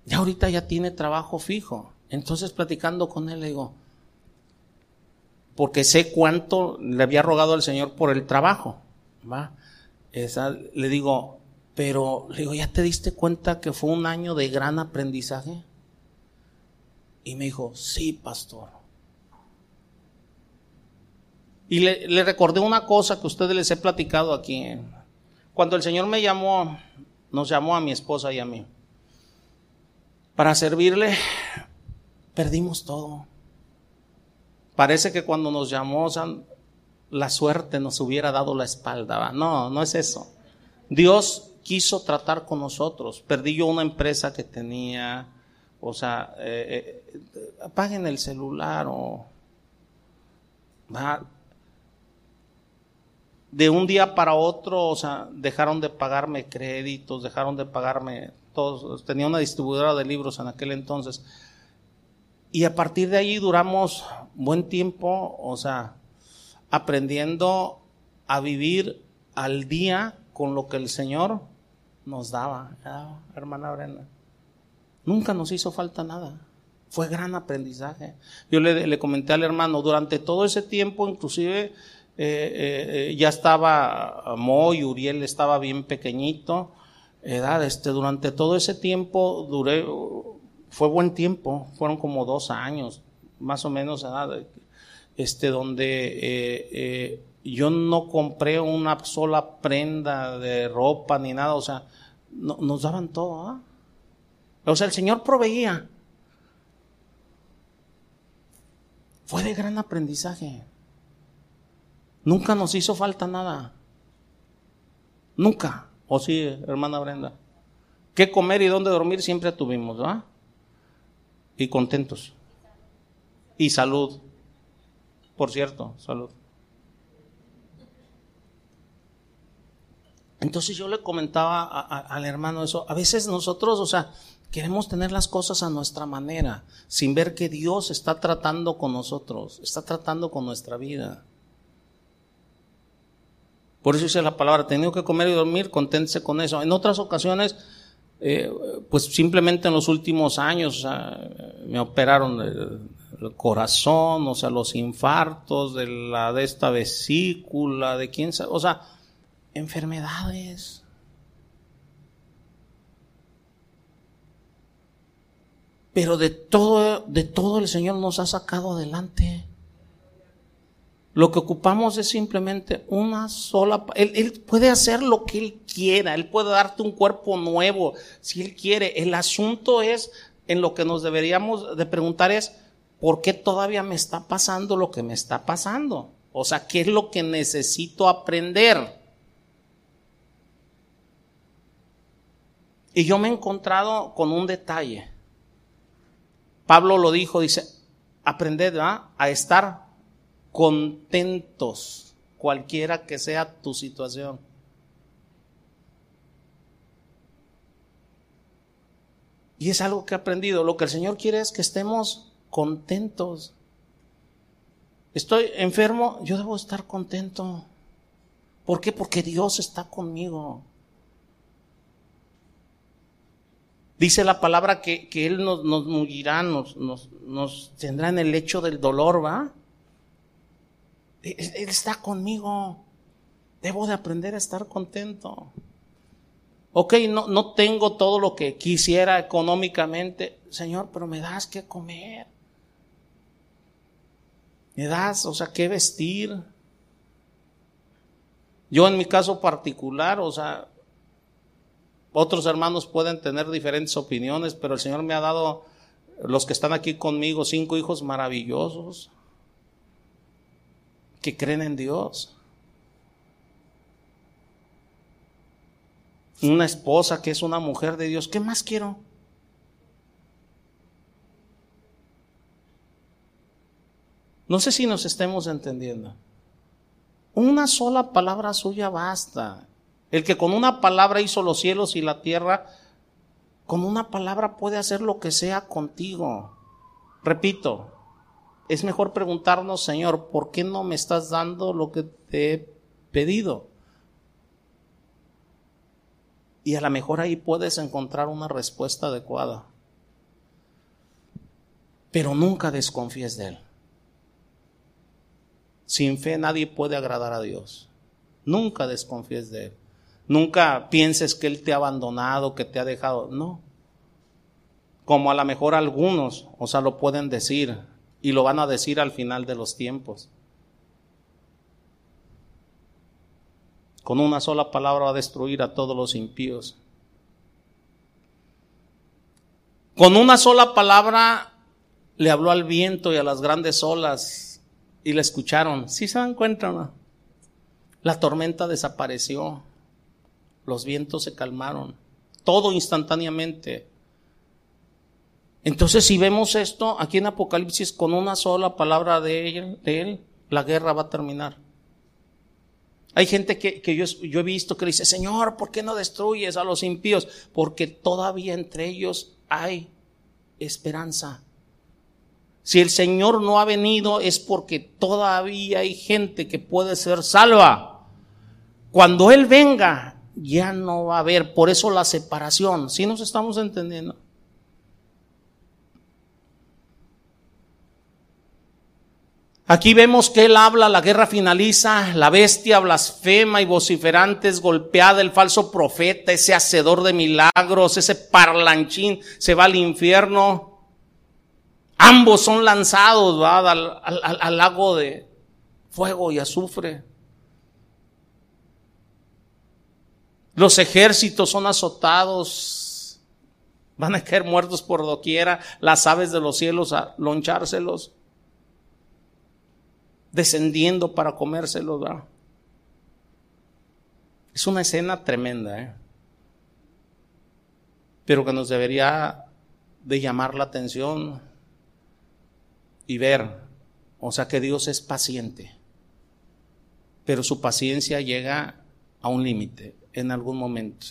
Y ahorita ya tiene trabajo fijo. Entonces platicando con él le digo, porque sé cuánto le había rogado al Señor por el trabajo. ¿va? Le digo, pero le digo, ¿ya te diste cuenta que fue un año de gran aprendizaje? Y me dijo, sí, pastor. Y le, recordé una cosa que ustedes les he platicado aquí. Cuando el Señor me llamó, nos llamó a mi esposa y a mí. Para servirle, perdimos todo. Parece que cuando nos llamó, la suerte nos hubiera dado la espalda. No, no es eso. Dios quiso tratar con nosotros. Perdí yo una empresa que tenía, o sea, eh, eh, el celular o... De un día para otro, o sea, dejaron de pagarme créditos, dejaron de pagarme todos. Tenía una distribuidora de libros en aquel entonces. Y a partir de ahí duramos buen tiempo, o sea, aprendiendo a vivir al día con lo que el Señor nos daba, hermana Brenda. Nunca nos hizo falta nada. Fue gran aprendizaje. Yo le, comenté al hermano, durante todo ese tiempo, inclusive eh, eh, eh, ya estaba Moy, Uriel estaba bien pequeñito. Edad, este, durante todo ese tiempo duré, fue buen tiempo, fueron como dos años, más o menos, este, donde yo no compré una sola prenda de ropa ni nada, o sea, nos daban todo. ¿ah? O sea, el Señor proveía. Fue de gran aprendizaje. Nunca nos hizo falta nada. Nunca. ¿O sí, hermana Brenda? ¿Qué comer y dónde dormir siempre tuvimos. Y contentos. Y salud. Por cierto, salud. Entonces yo le comentaba al hermano eso, a veces nosotros, o sea, queremos tener las cosas a nuestra manera, sin ver que Dios está tratando con nosotros, está tratando con nuestra vida. Por eso dice la palabra, tenido que comer y dormir, conténtese con eso. En otras ocasiones, eh, pues simplemente en los últimos años me operaron el, corazón, o sea, los infartos de la de esta vesícula, de quién sabe, o sea, enfermedades. Pero de todo, de todo el Señor nos ha sacado adelante. Lo que ocupamos es simplemente una sola... Él, él, puede hacer lo que Él quiera, Él puede darte un cuerpo nuevo, si Él quiere. El asunto es, en lo que nos deberíamos de preguntar es, ¿por qué todavía me está pasando lo que me está pasando? O sea, ¿qué es lo que necesito aprender? Y yo me he encontrado con un detalle. Pablo lo dijo, dice, aprended a estar contentos, cualquiera que sea tu situación. Y es algo que he aprendido. Lo que el Señor quiere es que estemos contentos. Estoy enfermo, yo debo estar contento. ¿Por qué? Porque Dios está conmigo. Dice la palabra que, Él nos, nos nos, nos, nos, tendrá en el lecho del dolor, ¿va? Él está conmigo. Debo de aprender a estar contento. Ok, no, no tengo todo lo que quisiera económicamente. Señor, pero me das que comer. Me das, o sea, qué vestir. Yo en mi caso particular, o sea, otros hermanos pueden tener diferentes opiniones, pero el Señor me ha dado, los que están aquí conmigo, cinco hijos maravillosos que creen en Dios. Una esposa que es una mujer de Dios. ¿Qué más quiero? No sé si nos estemos entendiendo. Una sola palabra suya basta. El que con una palabra hizo los cielos y la tierra, con una palabra puede hacer lo que sea contigo. Repito, es mejor preguntarnos, Señor, ¿por qué no me estás dando lo que te he pedido? Y a lo mejor ahí puedes encontrar una respuesta adecuada. Pero nunca desconfíes de Él. Sin fe nadie puede agradar a Dios. Nunca desconfíes de Él. Nunca pienses que Él te ha abandonado, que te ha dejado. No. Como a lo mejor algunos, o sea, lo pueden decir y lo van a decir al final de los tiempos. Con una sola palabra va a destruir a todos los impíos. Con una sola palabra le habló al viento y a las grandes olas y le escucharon. ¿Sí se dan cuenta? La tormenta desapareció. Los vientos se calmaron. Todo instantáneamente. Entonces, si vemos esto aquí en Apocalipsis con una sola palabra de él, la guerra va a terminar. Hay gente que, yo, yo, he visto que dice, Señor, ¿por qué no destruyes a los impíos? Porque todavía entre ellos hay esperanza. Si el Señor no ha venido es porque todavía hay gente que puede ser salva. Cuando Él venga, ya no va a haber. Por eso la separación. ¿Sí nos estamos entendiendo? Aquí vemos que él habla, la guerra finaliza, la bestia blasfema y vociferante es golpeada, el falso profeta, ese hacedor de milagros, ese parlanchín se va al infierno. Ambos son lanzados Al, al lago de fuego y azufre. Los ejércitos son azotados, van a caer muertos por doquiera, las aves de los cielos a lonchárselos descendiendo para comérselo. ¿verdad? Es una escena tremenda, ¿eh? pero que nos debería de llamar la atención y ver, o sea que Dios es paciente, pero su paciencia llega a un límite. En algún momento.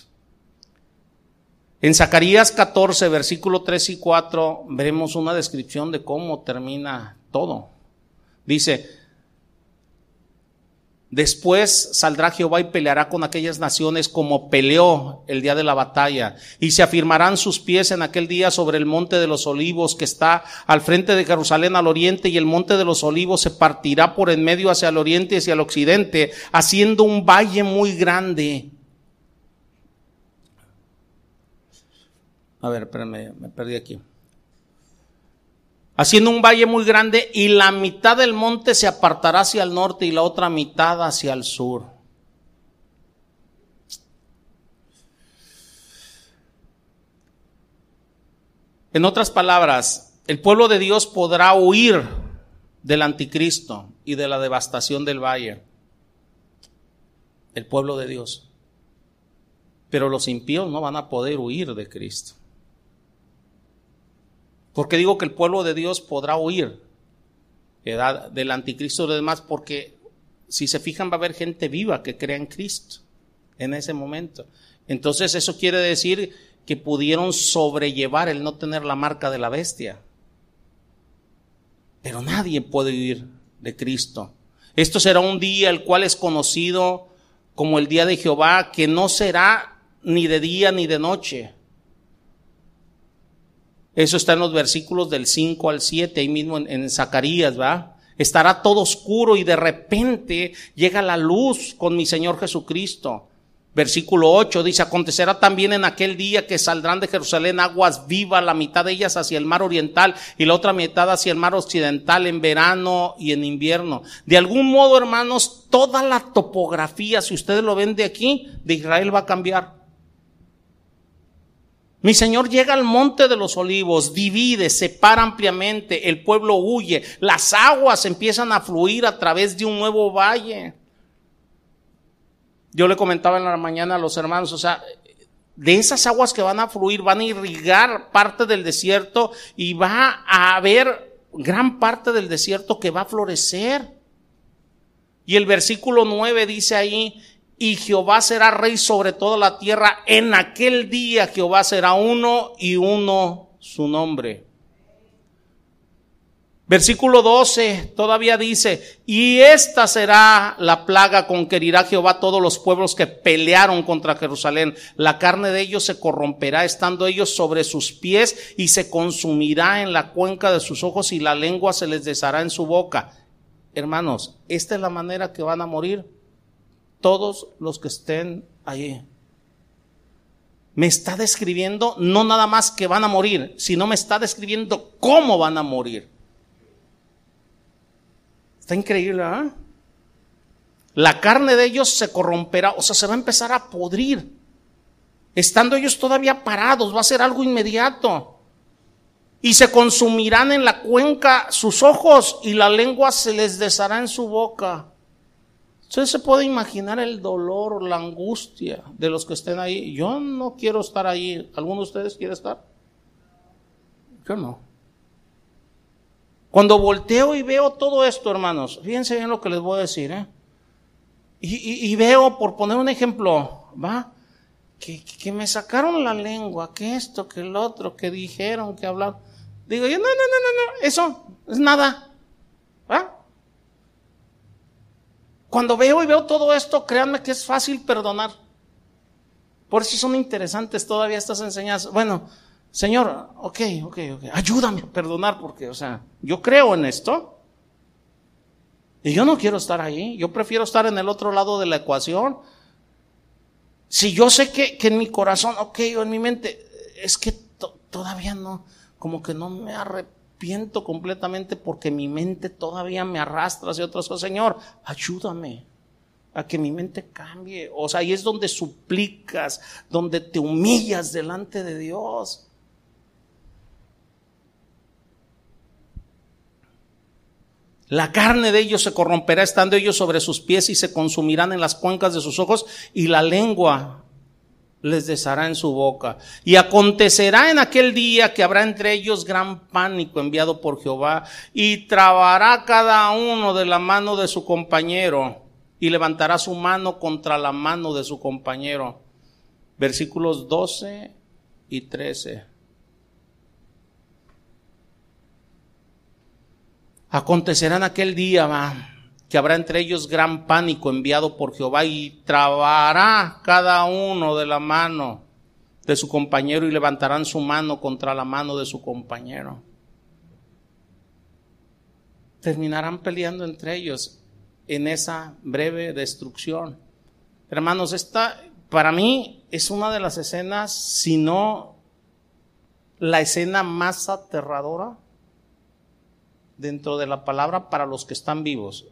En Zacarías 14, versículo 3 y 4, veremos una descripción de cómo termina todo. Dice, Después saldrá Jehová y peleará con aquellas naciones como peleó el día de la batalla. Y se afirmarán sus pies en aquel día sobre el monte de los olivos que está al frente de Jerusalén al oriente y el monte de los olivos se partirá por en medio hacia el oriente y hacia el occidente, haciendo un valle muy grande. A ver, espérame, me perdí aquí haciendo un valle muy grande y la mitad del monte se apartará hacia el norte y la otra mitad hacia el sur. En otras palabras, el pueblo de Dios podrá huir del anticristo y de la devastación del valle. El pueblo de Dios. Pero los impíos no van a poder huir de Cristo. Porque digo que el pueblo de Dios podrá huir del anticristo y demás, porque si se fijan va a haber gente viva que crea en Cristo en ese momento. Entonces eso quiere decir que pudieron sobrellevar el no tener la marca de la bestia. Pero nadie puede huir de Cristo. Esto será un día el cual es conocido como el día de Jehová, que no será ni de día ni de noche, eso está en los versículos del 5 al 7, ahí mismo en, Zacarías, ¿va? Estará todo oscuro y de repente llega la luz con mi Señor Jesucristo. Versículo 8 dice, acontecerá también en aquel día que saldrán de Jerusalén aguas vivas, la mitad de ellas hacia el mar oriental y la otra mitad hacia el mar occidental en verano y en invierno. De algún modo, hermanos, toda la topografía, si ustedes lo ven de aquí, de Israel va a cambiar. Mi Señor llega al monte de los olivos, divide, separa ampliamente, el pueblo huye, las aguas empiezan a fluir a través de un nuevo valle. Yo le comentaba en la mañana a los hermanos, o sea, de esas aguas que van a fluir, van a irrigar parte del desierto y va a haber gran parte del desierto que va a florecer. Y el versículo 9 dice ahí, y Jehová será rey sobre toda la tierra. En aquel día Jehová será uno y uno su nombre. Versículo 12 todavía dice, y esta será la plaga con que herirá Jehová todos los pueblos que pelearon contra Jerusalén. La carne de ellos se corromperá estando ellos sobre sus pies y se consumirá en la cuenca de sus ojos y la lengua se les deshará en su boca. Hermanos, esta es la manera que van a morir todos los que estén allí. Me está describiendo no nada más que van a morir, sino me está describiendo cómo van a morir. Está increíble, ¿verdad? La carne de ellos se corromperá, o sea, se va a empezar a podrir. Estando ellos todavía parados, va a ser algo inmediato. Y se consumirán en la cuenca sus ojos y la lengua se les deshará en su boca. Usted se puede imaginar el dolor, la angustia de los que estén ahí. Yo no quiero estar ahí. ¿Alguno de ustedes quiere estar? Yo no. Cuando volteo y veo todo esto, hermanos, fíjense bien lo que les voy a decir, ¿eh? Y, veo, por poner un ejemplo, ¿va? Que, que, me sacaron la lengua, que esto, que el otro, que dijeron, que hablaron. Digo yo, no, no, no, no, no, eso es nada. ¿Va? Cuando veo y veo todo esto, créanme que es fácil perdonar. Por eso son interesantes todavía estas enseñanzas. Bueno, Señor, ok, ok, ok, ayúdame a perdonar porque, o sea, yo creo en esto. Y yo no quiero estar ahí, yo prefiero estar en el otro lado de la ecuación. Si yo sé que, en mi corazón, ok, o en mi mente, es que todavía no, como que no me arrepiento arrepiento completamente porque mi mente todavía me arrastra hacia otras cosas. Señor, ayúdame a que mi mente cambie. O sea, ahí es donde suplicas, donde te humillas delante de Dios. La carne de ellos se corromperá estando ellos sobre sus pies y se consumirán en las cuencas de sus ojos y la lengua les deshará en su boca. Y acontecerá en aquel día que habrá entre ellos gran pánico enviado por Jehová y trabará cada uno de la mano de su compañero y levantará su mano contra la mano de su compañero. Versículos 12 y 13. Acontecerá en aquel día, va, que habrá entre ellos gran pánico enviado por Jehová y trabará cada uno de la mano de su compañero y levantarán su mano contra la mano de su compañero. Terminarán peleando entre ellos en esa breve destrucción. Hermanos, esta para mí es una de las escenas, si no la escena más aterradora dentro de la palabra para los que están vivos.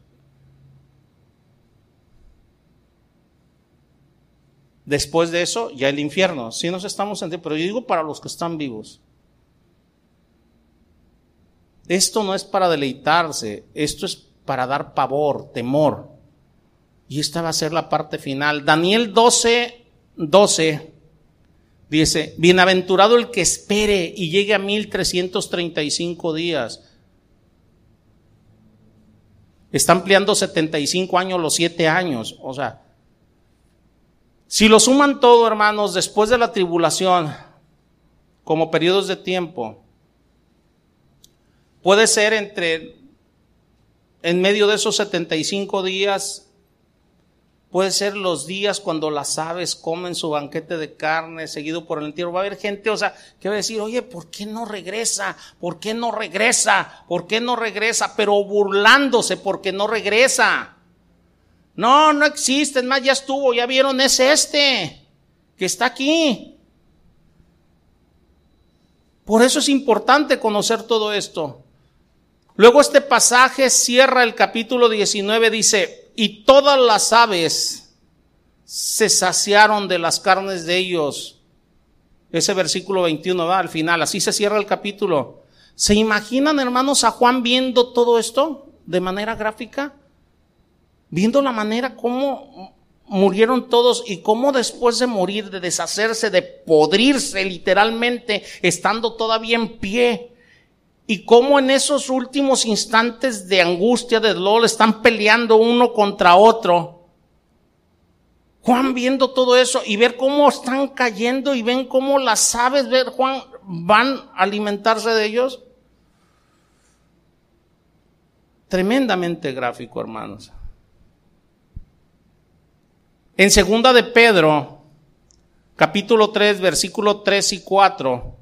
Después de eso, ya el infierno. Si nos estamos en pero yo digo para los que están vivos. Esto no es para deleitarse, esto es para dar pavor, temor. Y esta va a ser la parte final. Daniel 12, 12 dice, bienaventurado el que espere y llegue a 1335 días. Está ampliando 75 años los 7 años. O sea, si lo suman todo, hermanos, después de la tribulación, como periodos de tiempo, puede ser entre, en medio de esos 75 días, puede ser los días cuando las aves comen su banquete de carne seguido por el entierro. Va a haber gente, o sea, que va a decir, oye, ¿por qué no regresa? ¿Por qué no regresa? ¿Por qué no regresa? Pero burlándose porque no regresa. No, no existe, más, ya estuvo, ya vieron, es este, que está aquí. Por eso es importante conocer todo esto. Luego este pasaje cierra el capítulo 19, dice, y todas las aves se saciaron de las carnes de ellos. Ese versículo 21 va al final, así se cierra el capítulo. ¿Se imaginan, hermanos, a Juan viendo todo esto de manera gráfica? Viendo la manera como murieron todos y cómo después de morir, de deshacerse, de podrirse literalmente, estando todavía en pie, y cómo en esos últimos instantes de angustia, de dolor, están peleando uno contra otro. Juan viendo todo eso y ver cómo están cayendo y ven cómo las aves, ver Juan, van a alimentarse de ellos. Tremendamente gráfico, hermanos. En segunda de Pedro, capítulo 3, versículo 3 y 4,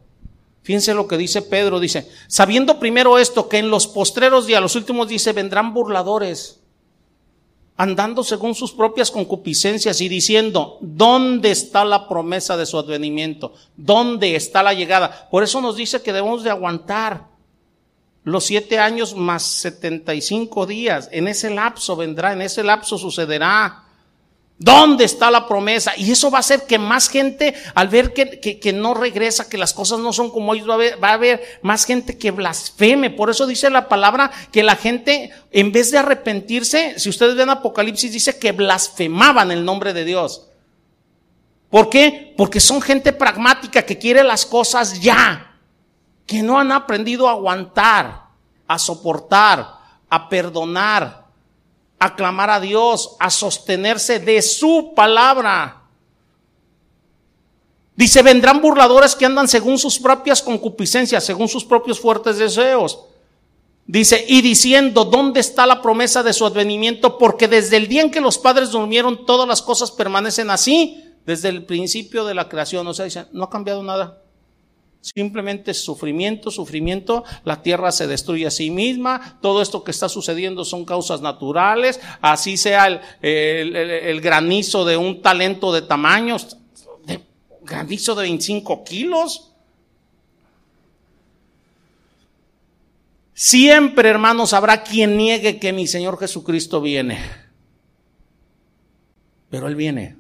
fíjense lo que dice Pedro, dice, sabiendo primero esto, que en los postreros días, los últimos dice, vendrán burladores, andando según sus propias concupiscencias y diciendo, ¿dónde está la promesa de su advenimiento? ¿Dónde está la llegada? Por eso nos dice que debemos de aguantar los siete años más setenta y cinco días. En ese lapso vendrá, en ese lapso sucederá. ¿Dónde está la promesa? Y eso va a hacer que más gente, al ver que, no regresa, que las cosas no son como ellos, va a, haber, va a más gente que blasfeme. Por eso dice la palabra que la gente, en vez de arrepentirse, si ustedes ven Apocalipsis, dice que blasfemaban el nombre de Dios. ¿Por qué? Porque son gente pragmática que quiere las cosas ya, que no han aprendido a aguantar, a soportar, a perdonar, a a Dios, a sostenerse de su palabra. Dice, vendrán burladores que andan según sus propias concupiscencias, según sus propios fuertes deseos. Dice, y diciendo, ¿dónde está la promesa de su advenimiento? Porque desde el día en que los padres durmieron, todas las cosas permanecen así, desde el principio de la creación. O sea, dice, no ha cambiado nada. Simplemente sufrimiento, sufrimiento, la tierra se destruye a sí misma, todo esto que está sucediendo son causas naturales, así sea el, granizo de un talento de tamaños, de, granizo de 25 kilos. Siempre, hermanos, habrá quien niegue que mi Señor Jesucristo viene. Pero Él viene.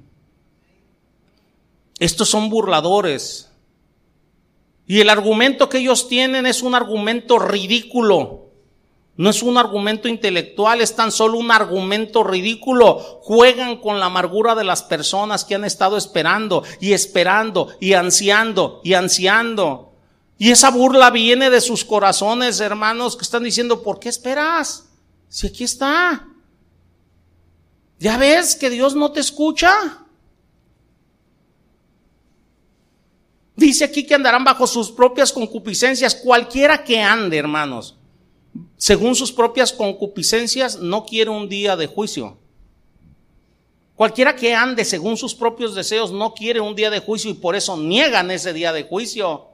Estos son burladores y el argumento que ellos tienen es un argumento ridículo. No es un argumento intelectual, es tan solo un argumento ridículo. Juegan con la amargura de las personas que han estado esperando y esperando y ansiando y ansiando. Y esa burla viene de sus corazones, hermanos, que están diciendo, ¿por qué esperas? Si aquí está. ¿Ya ves que Dios no te escucha? Dice aquí que andarán bajo sus propias concupiscencias. Cualquiera que ande, hermanos, según sus propias concupiscencias, no quiere un día de juicio. Cualquiera que ande según sus propios deseos no quiere un día de juicio y por eso niegan ese día de juicio.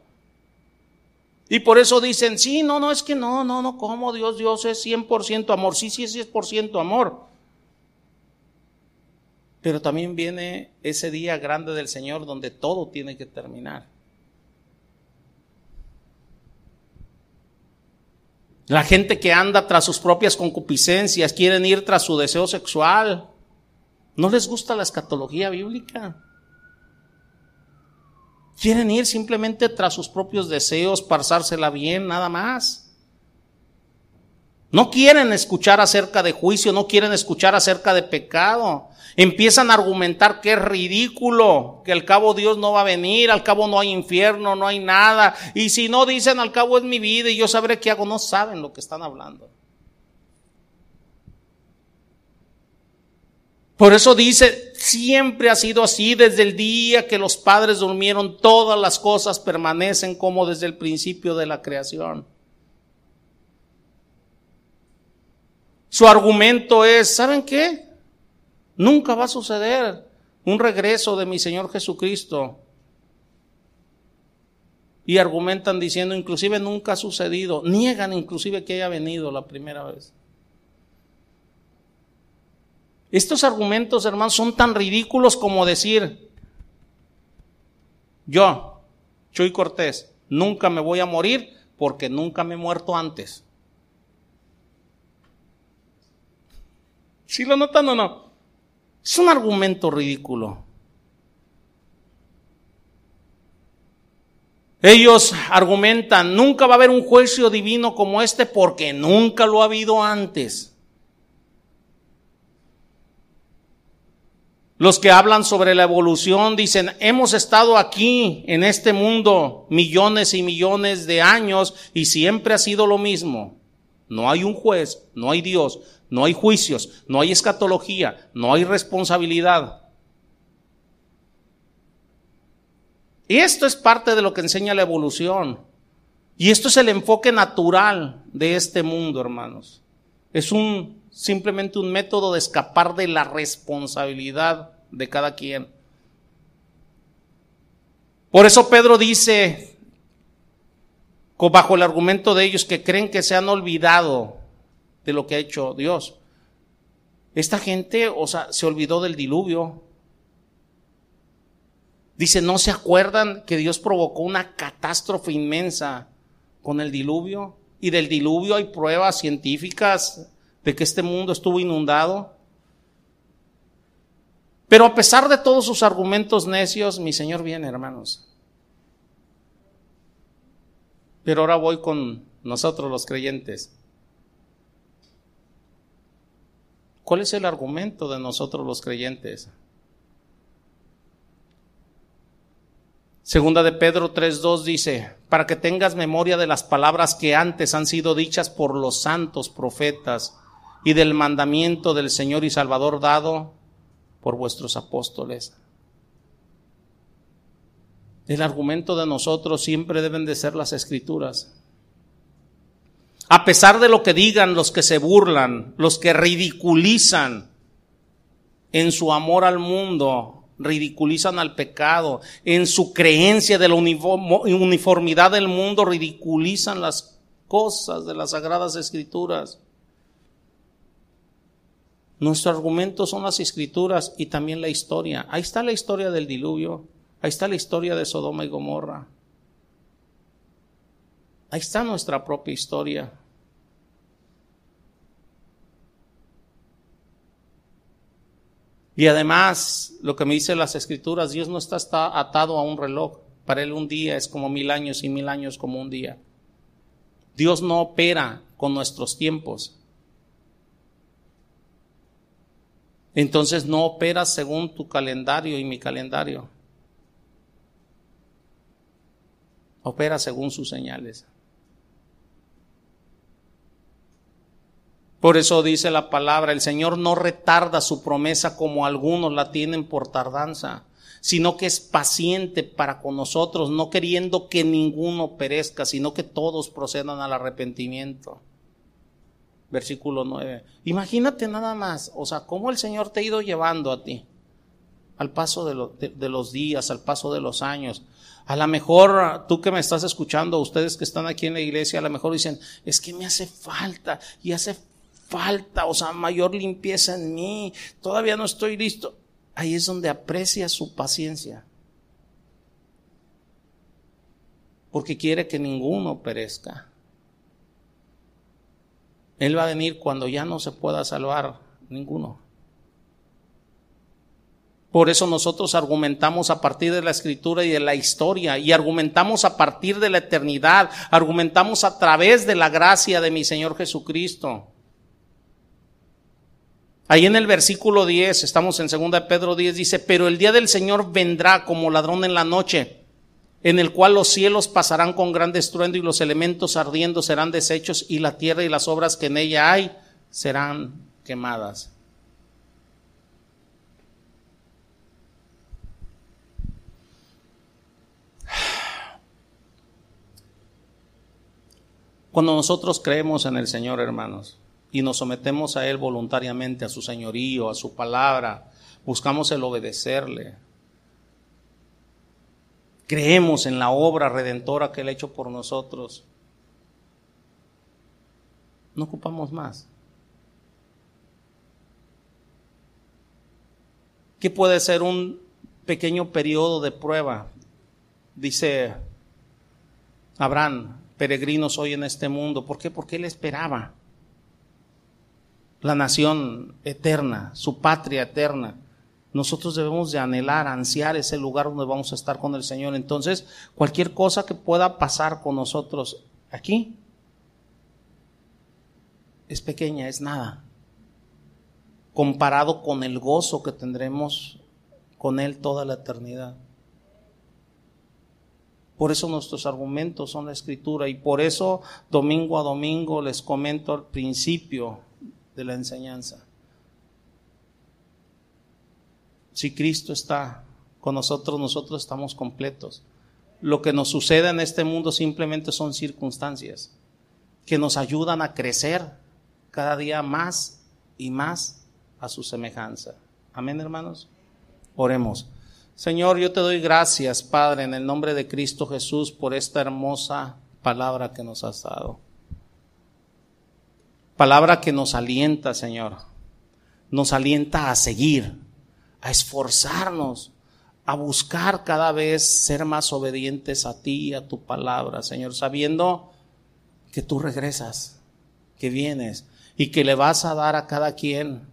Y por eso dicen, sí, no, no, es que no, no, no, ¿cómo Dios? Dios es 100% amor. Sí, sí, es 100% amor. Pero también viene ese día grande del Señor donde todo tiene que terminar. La gente que anda tras sus propias concupiscencias, quieren ir tras su deseo sexual, ¿No les gusta la escatología bíblica? Quieren ir simplemente tras sus propios deseos, pasársela bien, nada más. No quieren escuchar acerca de juicio, no quieren escuchar acerca de pecado. Empiezan a argumentar que es ridículo, que al cabo Dios no va a venir, al cabo no hay infierno, no hay nada. Y si no dicen al cabo es mi vida y yo sabré qué hago, no saben lo que están hablando. Por eso dice, siempre ha sido así, desde el día que los padres durmieron, todas las cosas permanecen como desde el principio de la creación. Su argumento es, ¿saben qué? Nunca va a suceder un regreso de mi Señor Jesucristo. Y argumentan diciendo, inclusive nunca ha sucedido. Niegan inclusive que haya venido la primera vez. Estos argumentos, hermanos, son tan ridículos como decir, yo, Chuy Cortés, nunca me voy a morir porque nunca me he muerto antes. ¿Sí lo notan o no? Es un argumento ridículo. Ellos argumentan, nunca va a haber un juicio divino como este porque nunca lo ha habido antes. Los que hablan sobre la evolución dicen, hemos estado aquí en este mundo millones y millones de años y siempre ha sido lo mismo. No hay un juez, no hay Dios, no hay juicios, no hay escatología, no hay responsabilidad. Y esto es parte de lo que enseña la evolución. Y esto es el enfoque natural de este mundo, hermanos. Es un simplemente un método de escapar de la responsabilidad de cada quien. Por eso Pedro dice, bajo el argumento de ellos que creen que se han olvidado de lo que ha hecho Dios. Esta gente, o sea, se olvidó del diluvio. Dice, ¿no se acuerdan que Dios provocó una catástrofe inmensa con el diluvio? Y del diluvio hay pruebas científicas de que este mundo estuvo inundado. Pero a pesar de todos sus argumentos necios, mi Señor viene, hermanos. Pero ahora voy con nosotros los creyentes. ¿Cuál es el argumento de nosotros los creyentes? Segunda de Pedro 3.2 dice, para que tengas memoria de las palabras que antes han sido dichas por los santos profetas y del mandamiento del Señor y Salvador dado por vuestros apóstoles. El argumento de nosotros siempre deben de ser las escrituras. A pesar de lo que digan los que se burlan, los que ridiculizan en su amor al mundo, ridiculizan al pecado, en su creencia de la uniformidad del mundo, ridiculizan las cosas de las sagradas escrituras. Nuestro argumento son las escrituras y también la historia. Ahí está la historia del diluvio. Ahí está la historia de Sodoma y Gomorra. Ahí está nuestra propia historia. Y además, lo que me dicen las escrituras, Dios no está atado a un reloj. Para Él un día es como mil años y mil años como un día. Dios no opera con nuestros tiempos. entonces no operas según tu calendario y mi calendario. Opera según sus señales. Por eso dice la palabra, el Señor no retarda su promesa como algunos la tienen por tardanza, sino que es paciente para con nosotros, no queriendo que ninguno perezca, sino que todos procedan al arrepentimiento. Versículo 9. Imagínate nada más, o sea, cómo el Señor te ha ido llevando a ti al paso de, de los días, al paso de los años. A lo mejor tú que me estás escuchando, ustedes que están aquí en la iglesia, a lo mejor dicen, es que me hace falta y hace falta, o sea, mayor limpieza en mí, todavía no estoy listo. Ahí es donde aprecia su paciencia. Porque quiere que ninguno perezca. Él va a venir cuando ya no se pueda salvar ninguno. Por eso nosotros argumentamos a partir de la escritura y de la historia y argumentamos a partir de la eternidad, argumentamos a través de la gracia de mi Señor Jesucristo. Ahí en el versículo 10, estamos en 2 Pedro 10, dice, pero el día del Señor vendrá como ladrón en la noche, en el cual los cielos pasarán con gran estruendo y los elementos ardiendo serán deshechos y la tierra y las obras que en ella hay serán quemadas. Cuando nosotros creemos en el Señor, hermanos, y nos sometemos a Él voluntariamente, a su señorío, a su palabra, buscamos el obedecerle. Creemos en la obra redentora que Él ha hecho por nosotros. No ocupamos más. ¿Qué puede ser un pequeño periodo de prueba? Dice Abraham, peregrinos hoy en este mundo. ¿Por qué? Porque Él esperaba la nación eterna, su patria eterna. Nosotros debemos de anhelar, ansiar ese lugar donde vamos a estar con el Señor. Entonces, cualquier cosa que pueda pasar con nosotros aquí es pequeña, es nada, comparado con el gozo que tendremos con Él toda la eternidad. Por eso nuestros argumentos son la escritura y por eso domingo a domingo les comento al principio de la enseñanza. Si Cristo está con nosotros, nosotros estamos completos. Lo que nos sucede en este mundo simplemente son circunstancias que nos ayudan a crecer cada día más y más a su semejanza. Amén, hermanos. Oremos. Señor, yo te doy gracias, Padre, en el nombre de Cristo Jesús, por esta hermosa palabra que nos has dado. Palabra que nos alienta, Señor. Nos alienta a seguir, a esforzarnos, a buscar cada vez ser más obedientes a ti y a tu palabra, Señor, sabiendo que tú regresas, que vienes y que le vas a dar a cada quien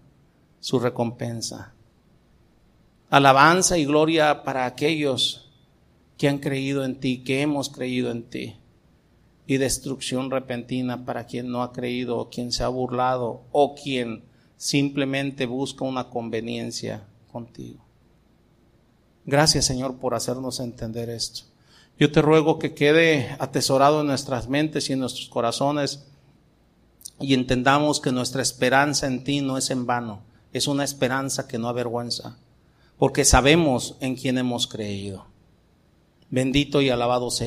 su recompensa. Alabanza y gloria para aquellos que han creído en ti, que hemos creído en ti y destrucción repentina para quien no ha creído o quien se ha burlado o quien simplemente busca una conveniencia contigo. Gracias Señor por hacernos entender esto. Yo te ruego que quede atesorado en nuestras mentes y en nuestros corazones y entendamos que nuestra esperanza en ti no es en vano, es una esperanza que no avergüenza, porque sabemos en quién hemos creído. Bendito y alabado sea.